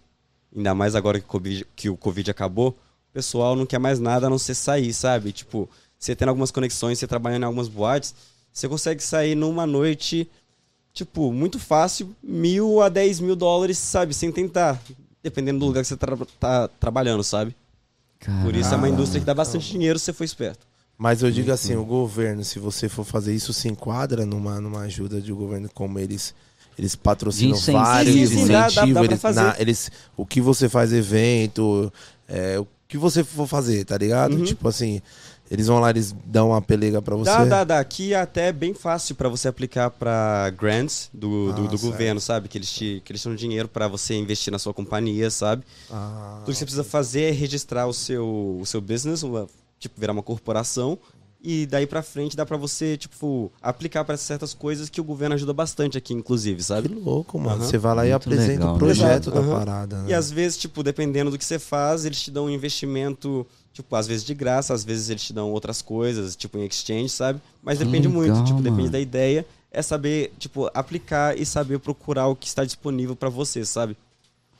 Ainda mais agora que Covid, que o COVID acabou, o pessoal não quer mais nada a não ser sair, sabe? Tipo, você tendo algumas conexões, você trabalhando em algumas boates, você consegue sair numa noite, tipo, muito fácil, mil a dez mil dólares, sabe? Sem tentar. Dependendo do lugar que você tra- tá trabalhando, sabe? Por isso é uma indústria que dá bastante dinheiro se você for esperto. Mas eu digo assim, o governo, se você for fazer isso, se enquadra numa, numa ajuda de governo, como eles eles patrocinam De vários Sim, sim, dá- dá- incentivos, dá eles, fazer. na- eles- o que você faz evento, é, o que você for fazer, tá ligado? Uhum. Tipo assim, eles vão lá, eles dão uma pelega pra você. Dá, dá, dá. Aqui é até bem fácil pra você aplicar pra grants do, do, Ah, do certo. governo, sabe? Que eles te que eles dão dinheiro pra você investir na sua companhia, sabe? Ah, Tudo que você precisa fazer é registrar o seu, o seu business, uma- tipo, virar uma corporação. E daí pra frente dá pra você, tipo, aplicar pra certas coisas que o governo ajuda bastante aqui, inclusive, que sabe? louco, mano. Aham. Você vai lá e Muito apresenta legal, o né? projeto Exato, da aham. parada. Né? E às vezes, tipo, dependendo do que você faz, eles te dão um investimento, tipo, às vezes de graça, às vezes eles te dão outras coisas, tipo em exchange, sabe? Mas Que depende legal, muito, tipo, depende mano. da ideia. É saber, tipo, aplicar e saber procurar o que está disponível pra você, sabe?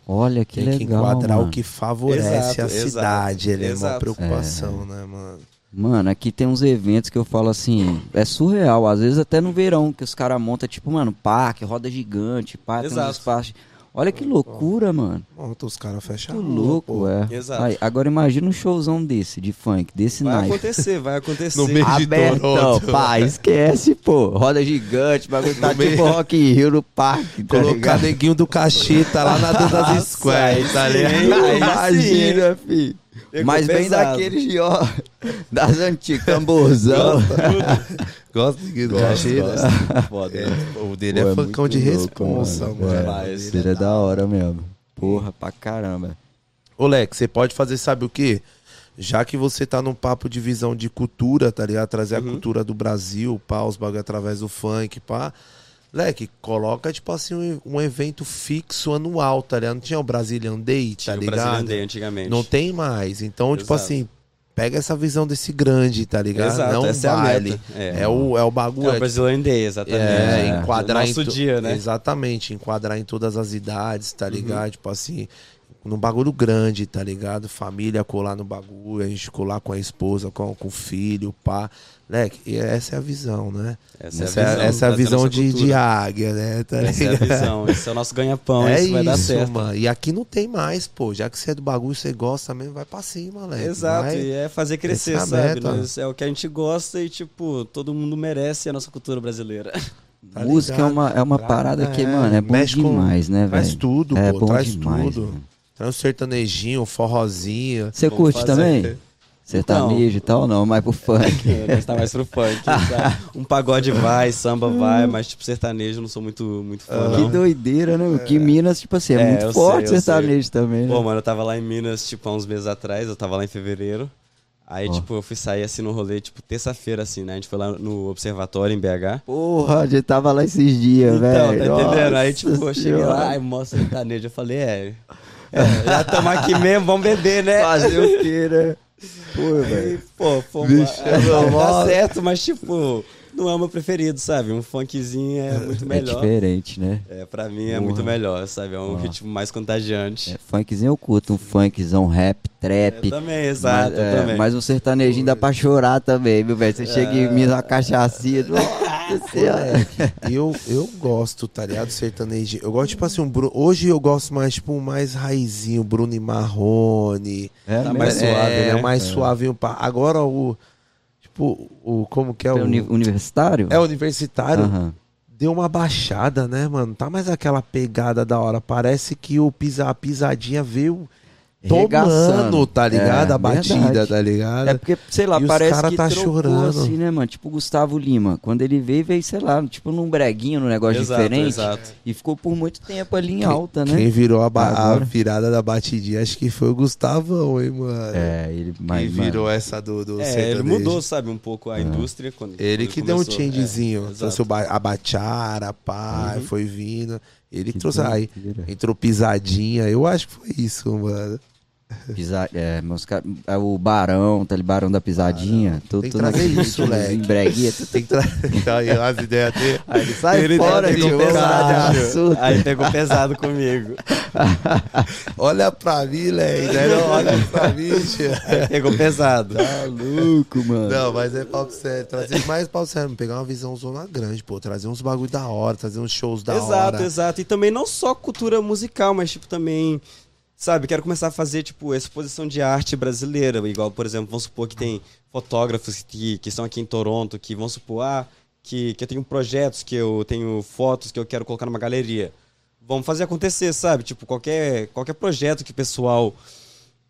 Olha que Tem que legal. enquadrar mano. o que favorece Exato, a exato, cidade. Ele é uma exato. preocupação, né, mano? Mano, aqui tem uns eventos que eu falo assim, é surreal, às vezes até no verão, que os caras montam, tipo, mano, parque, roda gigante, pá, tem uns Exato. espaços. Olha que loucura, mano. Monta os caras. Muito louco, é. Exato. Aí, agora imagina um showzão desse, de funk, desse Vai naipe. acontecer, vai acontecer. No meio de Abertão, Toronto. pá, esquece, pô. Roda gigante, bagulho tá No meio- tipo Rock in Rio no parque, tá Colocar ligado? neguinho do cacheta lá na Dudas Square, tá aí ligado? sim? Imagina, fi. Pegou Mas bem pesado. daqueles de ó, das antigas, tamborzão. Gosta de Gosto, cacheta? gosto. Foda. É, o dele Pô, é, é funkão de louco, responsa, mano. mano. É, Demais. Ele Ele é da hora mesmo. Porra, pra caramba. Ô, Lex, você pode fazer, sabe o quê? Já que você tá num papo de visão de cultura, tá ligado? Trazer a Uhum. cultura do Brasil, pá, os bagulho através do funk, pá. Leque, coloca, tipo assim, um, um evento fixo anual, tá ligado? Não tinha o Brazilian Day, tá Tinha o ligado? Brazilian Day antigamente. Não tem mais. Então, tipo Exato. assim, pega essa visão desse grande, tá ligado? Exato, não essa é vale. meta. É. É. o, é o É bagulho. o Brazilian Day, exatamente. É, É. enquadrar Nosso em dia, né? Uhum. Exatamente, enquadrar em todas as idades, tá ligado? Tipo assim, num bagulho grande, tá ligado? Família colar no bagulho, a gente colar com a esposa, com, com o filho, pá. Leque, e essa é a visão, né? Essa, Essa, é a visão, essa é a visão de, de águia, né? Tá Essa é a visão, esse é o nosso ganha-pão, É isso vai dar isso, certo. mano. E aqui não tem mais, pô. Já que você é do bagulho, você gosta mesmo, vai pra cima, Leque. Exato, Vai. e é fazer crescer, Essa é sabe? meta. Nós- é o que a gente gosta e, tipo, todo mundo merece a nossa cultura brasileira. Tá Música é ligado? uma, é uma Tá, parada que, é, mano, é bom mexe com- demais, né, velho? Traz tudo, é pô. bom Traz demais, tudo. mano. Traz um sertanejinho, um forrozinho. Você curte fazer. também? Sertanejo e tal, não, mas pro funk. Nós tá mais pro funk, sabe? Um pagode vai, samba vai, mas, tipo, sertanejo eu não sou muito, muito fã, que doideira, né? Que Minas, tipo assim, é, É, muito eu forte sei, eu sertanejo também, né? Pô, mano, eu tava lá em Minas, tipo, há uns meses atrás, eu tava lá em fevereiro. Aí, Ó. tipo, eu fui sair assim no rolê, tipo, terça-feira, assim, né? A gente foi lá no Observatório em BH. Porra, a gente tava lá esses dias, Então, velho. tá entendendo? Aí, Nossa tipo, eu cheguei Senhora. lá, aí mostra sertanejo. Eu falei, é. é, já estamos aqui mesmo, vamos beber, né? Fazer o quê, né? Pô, Aí, velho. pô, Bicho. É, é Dá mó- certo, mas, tipo, não é o meu preferido, sabe? Um funkzinho é muito É melhor. diferente, né? É, pra mim é Porra. muito melhor, sabe? É um Ó. ritmo mais contagiante. É, funkzinho eu curto, um funkzão rap, trap. Eu também, exato, mas, é, também. mas um sertanejinho dá pra chorar também, viu, velho? Você chega em Minas, uma cachaçinha. Eu, eu gosto, tá ligado? Sertanejo. Eu gosto, tipo assim, um Bru- hoje eu gosto mais, tipo, um mais raizinho, Bruno e Marrone. É, Tá mais é, suave, né? mais suavinho. Pá. Agora o. Tipo, o. Como que é É o. uni- universitário? É universitário. Aham. Deu uma baixada, né, mano? Tá mais aquela pegada da hora. Parece que o pisa, a pisadinha veio tomando, tá ligado? É, a batida, verdade. tá ligado? É porque, sei lá, E parece cara que tá trocou chorando. assim, né, mano? Tipo o Gustavo Lima. Quando ele veio, veio, sei lá, tipo num breguinho, num negócio Exato, diferente. exato. E ficou por muito tempo ali em Quem- alta, né? Quem virou a, a virada da batidinha, acho que foi o Gustavão, hein, mano? É, ele Quem mas, virou mano, essa do, do É, ele mudou, sabe, um pouco a indústria. Quando, Ele quando que deu um começou. changezinho. É, trouxe a bachara, pá, Uhum. foi vindo. Ele que trouxe aí. Entrou pisadinha. Eu acho que foi isso, mano. Pisa- é, meus ca- é, o Barão, tá ali, Barão da Pisadinha. Tudo, Tem que trazer isso, ritmo, leque. em breguinha, Tem que trazer tá aí as ideias dele. Aí ele sai Ele fora, de pesado. Aí pegou pesado comigo. Olha pra mim, Leque. Né? Olha pra mim, tio. Aí pegou pesado. Tá louco, mano. Não, mas é papo sério. Trazer mais papo sério. Pegar uma visão zona grande, pô. Trazer uns bagulho da hora, trazer uns shows da exato, hora. exato. E também não só cultura musical, mas tipo também, sabe, quero começar a fazer tipo exposição de arte brasileira, igual, por exemplo, vamos supor que tem fotógrafos que, que estão aqui em Toronto, que vão supor, ah, que, que eu tenho projetos, que eu tenho fotos que eu quero colocar numa galeria. Vamos fazer acontecer, sabe? Tipo, qualquer, qualquer projeto que o pessoal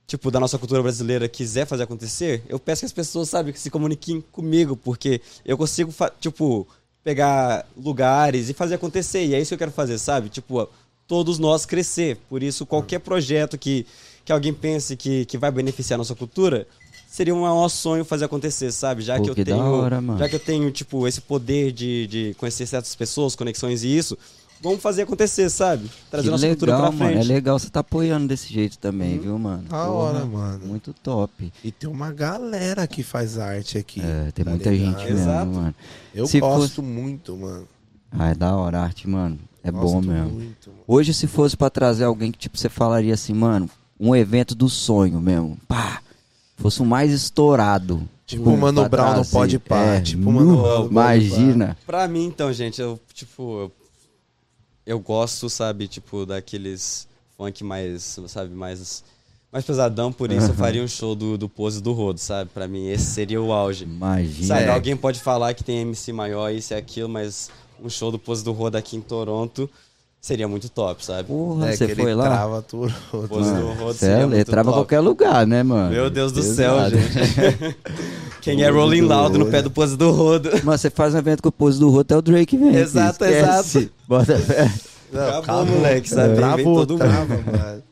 tipo, da nossa cultura brasileira quiser fazer acontecer, eu peço que as pessoas, sabe, que se comuniquem comigo, porque eu consigo, tipo, pegar lugares e fazer acontecer, e é isso que eu quero fazer, sabe? Tipo, todos nós crescer. Por isso, qualquer projeto que, que alguém pense que, que vai beneficiar a nossa cultura, seria um maior sonho fazer acontecer, sabe? Já Pô, que eu que tenho, hora, mano. já que eu tenho, tipo, esse poder de, de conhecer certas pessoas, conexões e isso, vamos fazer acontecer, sabe? Trazer Que nossa cultura legal, pra mano. frente. É legal você tá apoiando desse jeito também, viu, mano? Da hora, mano. Muito top. E tem uma galera que faz arte aqui. É, tem tá muita ligado? gente mesmo, Exato. mano. Eu Se gosto muito, mano. Ah, é da hora a arte, mano. É Gosto bom mesmo. Muito. Hoje, se fosse pra trazer alguém que, tipo, você falaria assim, mano, um evento do sonho mesmo, pá, fosse o mais estourado. Tipo Pum, o Mano Brown no trazer. Pode Pá. É, tipo o Mano Brown Imagina. Pra mim, então, gente, eu, tipo, eu, eu gosto, sabe, tipo, daqueles funk mais, sabe, mais, mais pesadão, por isso eu faria um show do, do Pose do Rodo, sabe? Pra mim, esse seria o auge. Imagina. Sabe, É. alguém pode falar que tem MC maior, isso e aquilo, mas um show do Pose do Rodo aqui em Toronto seria muito top, sabe? Porra, É, você que foi ele lá? trava tudo. Pose do Rodo Cê seria é, muito trava top. qualquer lugar, né, mano? Meu Deus do céu, gente. Quem é Rolling Loud no pé do Pose do Rodo? Mano, você faz um evento com o pose do Roto, é o Drake vem. Exato, esquece. exato. Bota fé. Não, Acabou, moleque, sabe? Travou, todo mundo. trava, mano.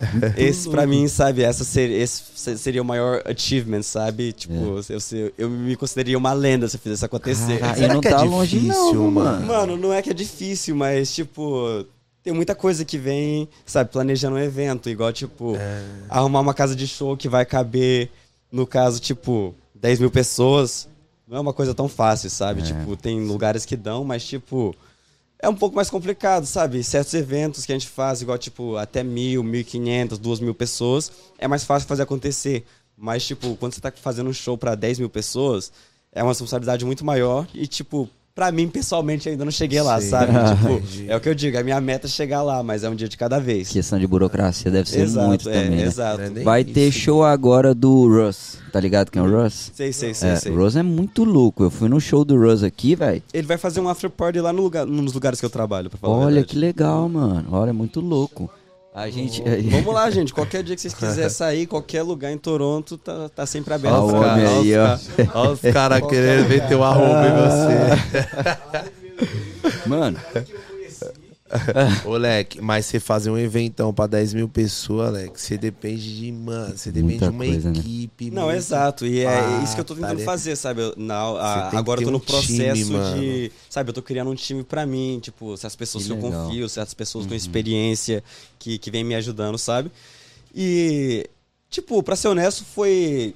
esse pra mim, sabe, essa ser, esse se- seria o maior achievement, sabe? Tipo, É. eu, eu, eu me consideraria uma lenda se eu fizesse acontecer. E não que é tá longe não, difícil, mano. Mano, não é que é difícil, mas, tipo, tem muita coisa que vem, sabe, planejando um evento, igual, tipo, É. arrumar uma casa de show que vai caber, no caso, tipo, 10 mil pessoas. Não é uma coisa tão fácil, sabe? Tipo, tem lugares que dão, mas, tipo, é um pouco mais complicado, sabe? Certos eventos que a gente faz, igual, tipo, até mil, mil e quinhentas, duas mil pessoas, é mais fácil fazer acontecer. Mas, tipo, quando você tá fazendo um show pra 10 mil pessoas, é uma responsabilidade muito maior e, tipo, pra mim, pessoalmente, ainda não cheguei lá, Sim. sabe? Tipo, é o que eu digo, a minha meta é chegar lá, mas é um dia de cada vez. Questão de burocracia deve ser exato, muito é, também, né? exato. É Vai isso. ter show agora do Russ, tá ligado quem é o Russ? Sei, sei, sei, É, sei. o Russ é muito louco. Eu fui no show do Russ aqui, velho. Ele vai fazer um after party lá no lugar, nos lugares que eu trabalho, pra falar Olha que legal, mano. Olha, é muito louco. A gente. Vamos lá, gente. Qualquer dia que vocês quiserem sair, qualquer lugar em Toronto, tá, tá sempre aberto. Ó o pra- homem aí, ó. Olha os caras querendo ver teu arroba em você. Mano, Ô, Leque, mas você fazer um eventão pra 10 mil pessoas, Leque, você depende de, mano, você depende Muita de uma coisa, né? equipe. Não, muito- exato. E é Ah, isso que eu tô tentando tarefa. fazer, sabe? Eu- na, a- agora eu tô no um time, processo mano. de. Sabe, eu tô criando um time pra mim, tipo, certas pessoas Que que, eu. Uhum. confio, certas pessoas com experiência que, que vem me ajudando, sabe? E, tipo, pra ser honesto, foi.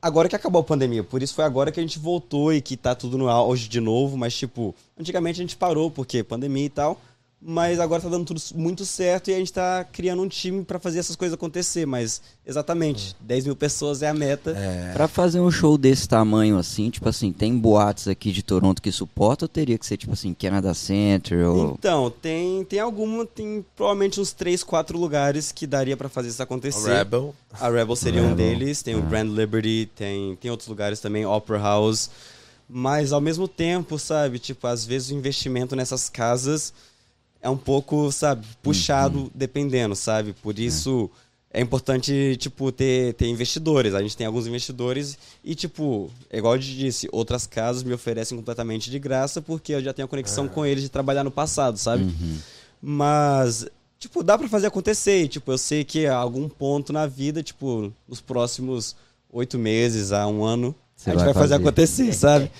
Agora que acabou a pandemia, por isso foi agora que a gente voltou e que tá tudo no auge de novo, mas tipo, antigamente a gente parou porque pandemia e tal, mas agora tá dando tudo muito certo e a gente tá criando um time pra fazer essas coisas acontecer, mas exatamente, 10 mil pessoas é a meta. É, pra fazer um show desse tamanho assim, tipo assim, tem boates aqui de Toronto que suporta ou teria que ser tipo assim, Canada Center ou. Então, tem, tem alguma, tem provavelmente uns 3, 4 lugares que daria pra fazer isso acontecer. Rebel. A Rebel seria um Rebel. deles, tem o Ah. Grand Liberty, tem, tem outros lugares também, Opera House. Mas ao mesmo tempo, sabe, tipo, às vezes o investimento nessas casas é um pouco, sabe, puxado Uhum. dependendo, sabe? Por isso é importante, tipo, ter, ter investidores. A gente tem alguns investidores e, tipo, é igual eu te disse, outras casas me oferecem completamente de graça porque eu já tenho a conexão com eles de trabalhar no passado, sabe? Uhum. Mas, tipo, dá pra fazer acontecer. Tipo, eu sei que a algum ponto na vida, tipo, nos próximos oito meses a um ano, Você a gente vai, vai fazer fazer. acontecer, sabe?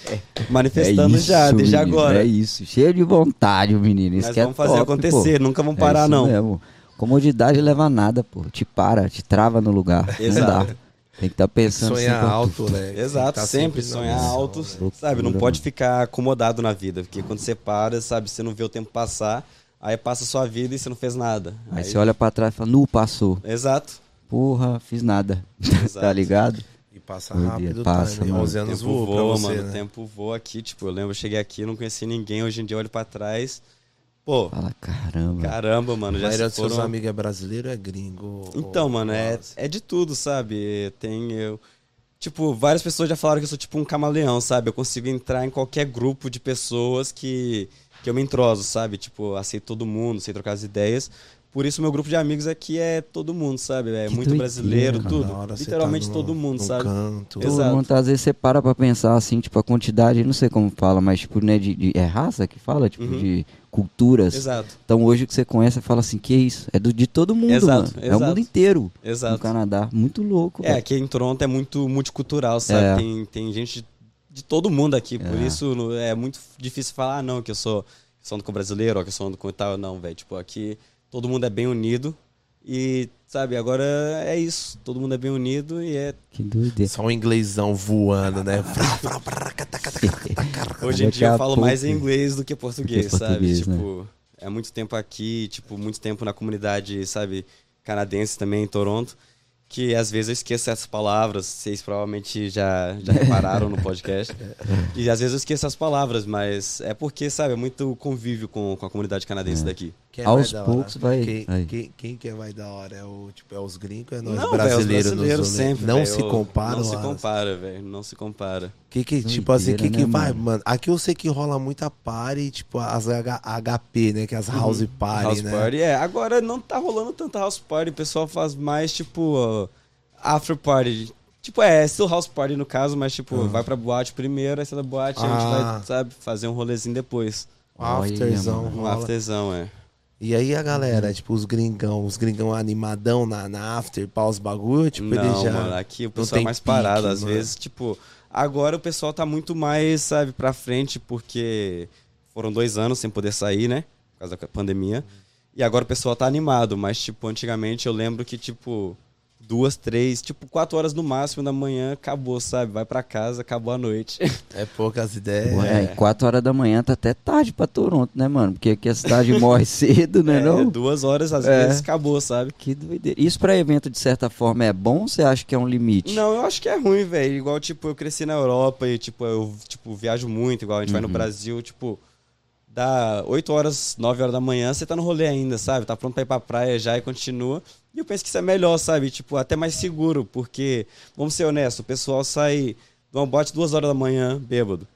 Manifestando já, desde menino, agora. É isso, cheio de vontade, o menino. Isso Nós que é vamos fazer top, acontecer, pô. nunca vamos É parar, isso não. mesmo. Comodidade leva a nada, pô. Te para, te trava no lugar. Não Exato. dá. Tem que estar pensando Sonhar sempre, alto, Leque. Exato, Tá sempre na sonhar alto, né? sabe? Não Loucura, pode mano. ficar acomodado na vida, porque quando você para, sabe, você não vê o tempo passar, aí passa a sua vida e você não fez nada. Aí você olha pra trás e fala, nu, passou. Exato. Porra, fiz nada. Exato. tá ligado? Passa rápido, passa, tá? né? mano. 11 O anos tempo voa, você, mano. né? O tempo voa aqui, tipo, eu lembro, eu cheguei aqui, não conheci ninguém, hoje em dia eu olho pra trás. Pô, Fala, caramba. caramba, mano, já se dos seus foram... amigos é brasileiro ou é gringo? Então, Ou- mano, é, Nossa. é de tudo, sabe? Tem eu. Tipo, várias pessoas já falaram que eu sou tipo um camaleão, sabe? Eu consigo entrar em qualquer grupo de pessoas que, que eu me entroso, sabe? Tipo, aceito todo mundo, sei trocar as ideias. Por isso, meu grupo de amigos aqui é todo mundo, sabe? É Que muito doideira, brasileiro, cara. tudo. Você Literalmente tá no- todo mundo, no sabe? Canto. Todo Exato. mundo, às vezes você para pra pensar assim, tipo, a quantidade, não sei como fala, mas tipo, né, de, de- é raça que fala, tipo, Uhum. de culturas. Exato, Então hoje o que você conhece, você fala assim, que isso? É do, de todo mundo, Exato, mano. É o exato. mundo inteiro no exato. Canadá. Muito louco, É, velho. aqui em Toronto é muito multicultural, sabe? É. Tem, tem gente de, de todo mundo aqui, por É. isso no- é muito difícil falar, ah, não, que eu sou, que sou com brasileiro, ou que eu sou com tal, não, velho. Tipo, aqui todo mundo é bem unido e, sabe, agora é isso. Todo mundo é bem unido e é. Que doideira. Só um inglêsão voando, né? Hoje em dia eu falo mais inglês do que português, sabe? português, né? Tipo, é muito tempo aqui, tipo, muito tempo na comunidade, sabe, canadense também em Toronto. Que às vezes eu esqueço essas palavras, vocês provavelmente já, já repararam no podcast. E às vezes eu esqueço as palavras, mas é porque, sabe, é muito convívio com, com a comunidade canadense daqui. Quem Aos poucos vai- Quem, vai. quem, quem que é mais da hora? É, o, tipo, é os gringos é nós Não, velho, os brasileiros? nos brasileiros sempre. Não velho, se compara. Não se Wallace? compara, velho. Não se compara. Que que, tipo assim, que Doideira, que né, vai, mano? mano? Aqui eu sei que rola muita party, tipo as H- HP, né? Que é as house party, house né? party, é. Agora não tá rolando tanta house party, o pessoal faz mais, tipo, uh, after party. Tipo, é, still house party no caso, mas, tipo, vai pra boate primeiro, aí você da boate, a gente Ah. vai, sabe, fazer um rolezinho depois. Um afterzão Um afterzão, é. E aí a galera, tipo, os gringão, os gringão animadão na, na after, pause bagulho, tipo, não, ele já. mano, aqui o pessoal é mais parado. pique, Às mano. vezes, tipo, agora o pessoal tá muito mais, sabe, pra frente, porque foram dois anos sem poder sair, né? Por causa da pandemia. E agora o pessoal tá animado, mas, tipo, antigamente eu lembro que, tipo, duas, três, tipo, quatro horas no máximo da manhã, acabou, sabe? Vai pra casa, acabou a noite. É poucas ideias. Ué, e 4 horas da manhã tá até tarde pra Toronto, né, mano? Porque aqui a cidade morre cedo, né, É, não? duas horas, às É. vezes, acabou, sabe? Que doideira. Isso pra evento, de certa forma, é bom ou você acha que é um limite? Não, eu acho que é ruim, velho. Igual, tipo, eu cresci na Europa e, tipo, eu tipo, viajo muito, igual a gente vai no Uhum. Brasil, tipo, dá 8 horas, 9 horas da manhã, você tá no rolê ainda, sabe? Tá pronto pra ir pra praia já e continua. E eu penso que isso é melhor, sabe? Tipo, até mais seguro, porque, vamos ser honestos, o pessoal sai de uma bote duas horas da manhã, bêbado.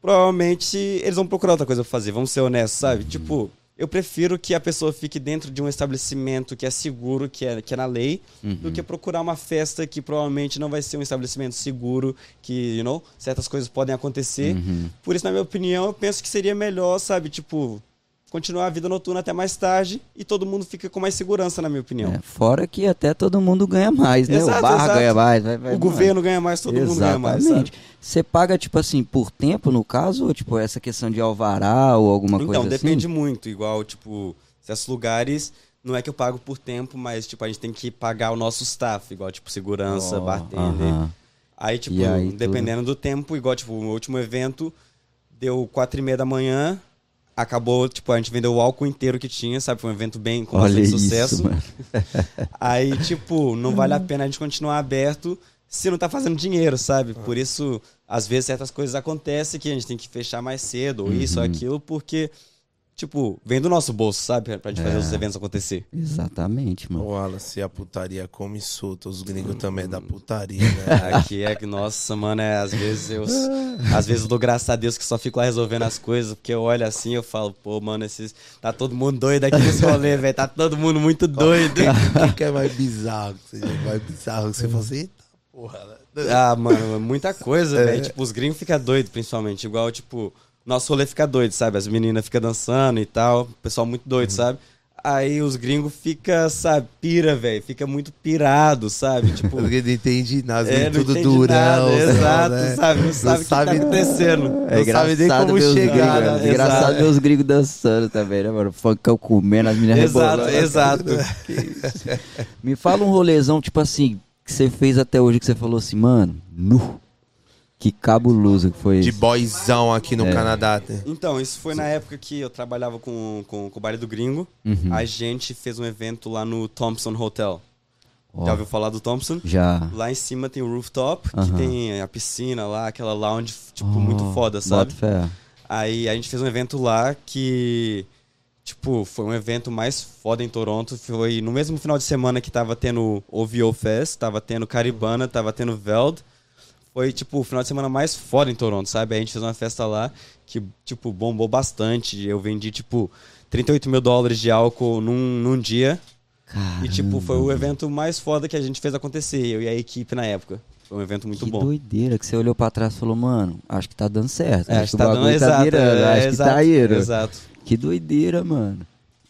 Provavelmente eles vão procurar outra coisa pra fazer, vamos ser honestos, sabe? Tipo, eu prefiro que a pessoa fique dentro de um estabelecimento que é seguro, que é, que é na lei, do que procurar uma festa que provavelmente não vai ser um estabelecimento seguro, que, you know, certas coisas podem acontecer. Uhum. Por isso, na minha opinião, eu penso que seria melhor, sabe, tipo, continuar a vida noturna até mais tarde e todo mundo fica com mais segurança, na minha opinião. É, fora que até todo mundo ganha mais, né? Exato, o bar exato. ganha mais. Vai, vai, o governo ganha mais, todo mundo ganha mais, sabe? Exatamente. Você paga, tipo assim, por tempo, no caso? Ou, tipo, essa questão de alvará ou alguma Então, coisa depende assim? muito. Igual, tipo, certos lugares, não é que eu pago por tempo, mas, tipo, a gente tem que pagar o nosso staff, igual, tipo, segurança, Oh, bartender. aham. Aí, tipo, aí, dependendo do tempo, igual, tipo, o último evento deu quatro e meia da manhã, acabou, tipo, a gente vendeu o álcool inteiro que tinha, sabe? Foi um evento bem com Olha bastante isso, sucesso. mano. Aí, tipo, não vale a pena a gente continuar aberto se não tá fazendo dinheiro, sabe? Por isso, às vezes, certas coisas acontecem que a gente tem que fechar mais cedo, ou isso ou Uhum. aquilo, porque, tipo, vem do nosso bolso, sabe? Pra gente fazer É. os eventos acontecer. Exatamente, mano. Ô, Wallace, a putaria come solta, os gringos também é da putaria, né? Aqui é que, nossa, mano, é, às vezes eu. Às vezes eu dou graças a Deus que só fico lá resolvendo as coisas, porque eu olho assim e eu falo, pô, mano, esses. Tá todo mundo doido aqui nesse rolê, velho. Tá todo mundo muito doido. O que é mais bizarro? que Você mais bizarro que você fala assim, eita porra. né? Ah, mano, é muita coisa, velho. Tipo, os gringos ficam doidos, principalmente. Igual, tipo, nosso rolê fica doido, sabe? As meninas ficam dançando e tal. O pessoal muito doido, sabe? Aí os gringos ficam, sabe, pira, velho. Fica muito pirado, sabe? Tipo. Porque não entende nada, É, tudo entende durão. nada, né? exato, Né? sabe? Não sabe o que tá acontecendo. Não sabe nem como chegar, gringos, né? Engraçado Exato. ver os gringos dançando também, né, mano? Funkão comendo, as meninas Exato, rebolando. exato. Me fala um rolezão, tipo assim, que você fez até hoje, que você falou assim, mano, nu. Que cabuloso que foi De isso. boyzão aqui no É. Canadá. né? Então, isso foi na época que eu trabalhava com, com, com o baile do gringo. Uhum. A gente fez um evento lá no Thompson Hotel. Ó, Já ouviu falar do Thompson? Já. Lá em cima tem o rooftop, que Aham. tem a piscina lá, aquela lounge, tipo, muito foda, sabe? Bota fé. Aí a gente fez um evento lá que, tipo, foi um evento mais foda em Toronto. Foi no mesmo final de semana que tava tendo o OVO Fest, tava tendo Caribana, tava tendo Veld. Foi, tipo, o final de semana mais foda em Toronto, sabe? Aí a gente fez uma festa lá que, tipo, bombou bastante. Eu vendi, tipo, 38 mil dólares de álcool num, num dia. Caramba. E, tipo, foi o evento mais foda que a gente fez acontecer, eu e a equipe na época. Foi um evento muito que bom. doideira que você olhou pra trás e falou, mano, acho que tá dando certo. É, acho que tá o dando bagulho exato, tá virando, é, acho exato, que tá indo. Exato. Que doideira, mano.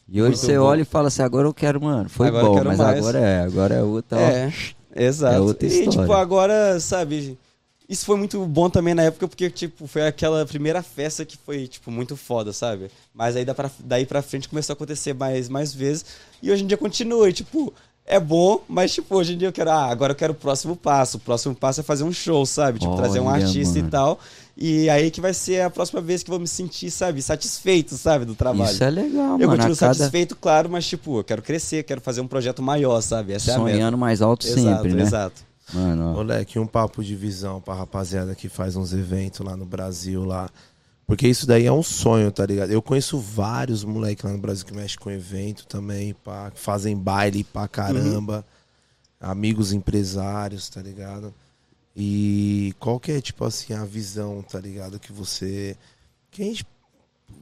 E hoje Muito você bom. olha e fala assim, agora eu quero, mano. Foi Agora bom, mas mais. agora é, agora é outra. ó. É, exato. É outra E, história. tipo, agora, sabe, isso foi muito bom também na época, porque, tipo, foi aquela primeira festa que foi, tipo, muito foda, sabe? Mas aí pra- daí pra frente começou a acontecer mais, mais vezes. E hoje em dia continua, e, tipo, é bom, mas, tipo, hoje em dia eu quero, ah, agora eu quero o próximo passo. O próximo passo é fazer um show, sabe? Tipo, trazer um Olha, artista mano. e tal. E aí que vai ser a próxima vez que eu vou me sentir, sabe, satisfeito, sabe, do trabalho. Isso é legal, eu mano. continuo A cada satisfeito, claro, mas, tipo, eu quero crescer, quero fazer um projeto maior, sabe? Essa é a meta. sonhando mais alto Exato, sempre, né? exato. Mano. Moleque, um papo de visão pra rapaziada que faz uns eventos lá no Brasil lá. Porque isso daí é um sonho, tá ligado? Eu conheço vários moleques lá no Brasil que mexem com evento também, pá, que fazem baile pra caramba. Amigos empresários, tá ligado? E qual que é, tipo assim, a visão, tá ligado? Que você. Que a gente,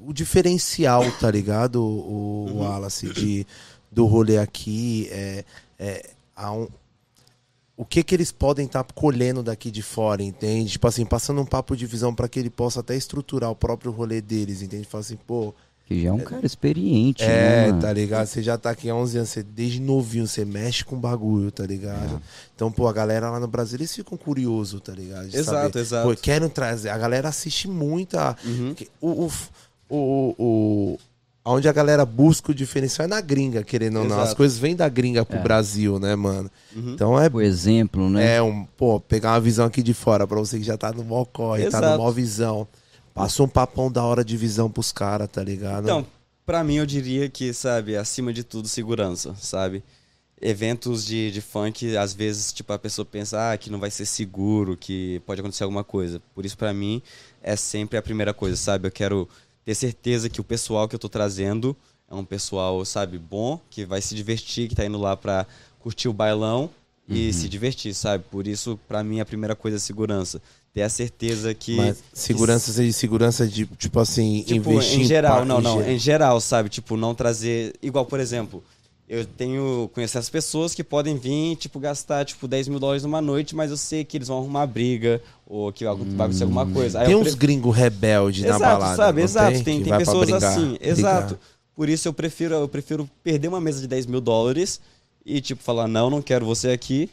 o diferencial, tá ligado? O, o Wallace, de, do rolê aqui é. é há um, o que que eles podem estar colhendo daqui de fora, entende? Tipo assim, passando um papo de visão para que ele possa até estruturar o próprio rolê deles, entende? Fala assim, pô, Que já é um cara experiente, É, né, tá ligado? Você já tá aqui há 11 anos, você, desde novinho você mexe com bagulho, tá ligado? Então, pô, a galera lá no Brasil, eles ficam curiosos, tá ligado? De Exato, saber. exato. Pô, querem trazer. A galera assiste muito a. Uhum. o, o, o, o- Onde a galera busca o diferencial é na gringa, querendo ou não. As Exato. coisas vêm da gringa pro É. Brasil, né, mano? Uhum. Então é O exemplo, né? é um, pô, pegar uma visão aqui de fora pra você que já tá no mó corre, tá no Exato. mó visão. Passou um papão da hora de visão pros caras, tá ligado? Então, pra mim eu diria que, sabe, acima de tudo, segurança, sabe? Eventos de, de funk, às vezes, tipo, a pessoa pensa ah, que não vai ser seguro, que pode acontecer alguma coisa. Por isso, pra mim, é sempre a primeira coisa, sabe? Eu quero ter certeza que o pessoal que eu tô trazendo é um pessoal, sabe, bom, que vai se divertir, que tá indo lá pra curtir o bailão e se divertir, sabe? Por isso, pra mim, a primeira coisa é segurança. Ter a certeza que. Mas segurança de segurança de, tipo assim, Tipo, investir em geral, não, em não, ge- em geral, sabe? Tipo, não trazer. Igual, por exemplo, eu tenho. Conhecer as pessoas que podem vir, tipo, gastar, tipo, 10 mil dólares numa noite, mas eu sei que eles vão arrumar briga, ou que vai acontecer alguma coisa. Aí Tem uns pre- gringos rebeldes na Exato, balada. sabe? Exato. Tem, Tem, tem pessoas brigar, assim. brigar. Exato. Por isso eu prefiro, eu prefiro perder uma mesa de 10 mil dólares e, tipo, falar, não, não quero você aqui.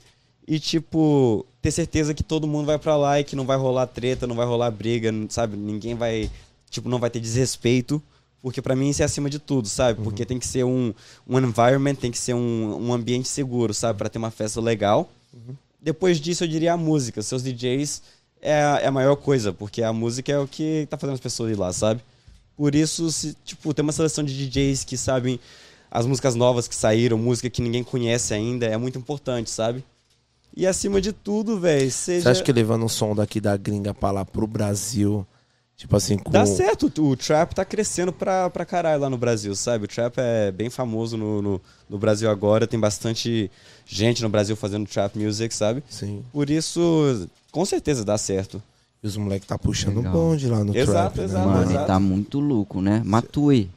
E, tipo, ter certeza que todo mundo vai pra lá e que não vai rolar treta, não vai rolar briga, sabe? Ninguém vai, tipo, não vai ter desrespeito. Porque pra mim isso é acima de tudo, sabe? Uhum. Porque tem que ser um, um environment, tem que ser um, um ambiente seguro, sabe? Pra ter uma festa legal. Uhum. Depois disso, eu diria a música. Seus DJs é a, é a maior coisa, porque a música é o que tá fazendo as pessoas ir lá, sabe? Por isso, se, tipo, tem uma seleção de DJs que sabem as músicas novas que saíram, música que ninguém conhece ainda, é muito importante, sabe? E acima de tudo, velho, seja. Você acha que levando um som daqui da gringa pra lá pro Brasil, tipo assim, com. Dá certo, o trap tá crescendo pra, pra caralho lá no Brasil, sabe? O trap é bem famoso no, no, no Brasil agora, tem bastante gente no Brasil fazendo trap music, sabe? Sim. Por isso, com certeza dá certo. E os moleques tá puxando Legal. um bonde lá no Exato, trap, né, exato, Mano, mano? ele tá muito louco, né? Matuê.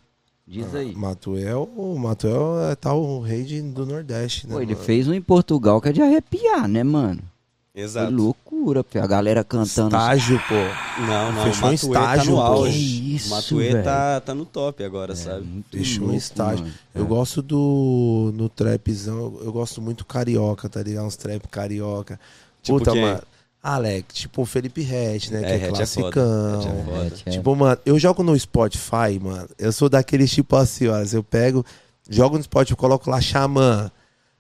Diz aí. Matuel, o Matuel é tá o rei de- do Nordeste, né? Pô, ele mano? fez um em Portugal que é de arrepiar, né, mano? Exato. Foi loucura, pô. A galera cantando. estágio, pô. Não, não, Fechou o um Matuê estágio, tá no auge. Que isso, o Matuê velho. tá, tá no top agora, É, sabe? Fechou um louco, estágio. mano. Eu É. gosto do. No trapzão, eu gosto muito carioca, tá ligado? Uns trap carioca. Tipo Puta, quem? mano. Alex, tipo o Felipe Rett, né? É, que é Hatch é classicão. foda, Hatch é foda. É, é. Tipo, mano, eu jogo no Spotify, mano. Eu sou daqueles tipo assim, ó. Eu pego, jogo no Spotify, coloco lá Xamã.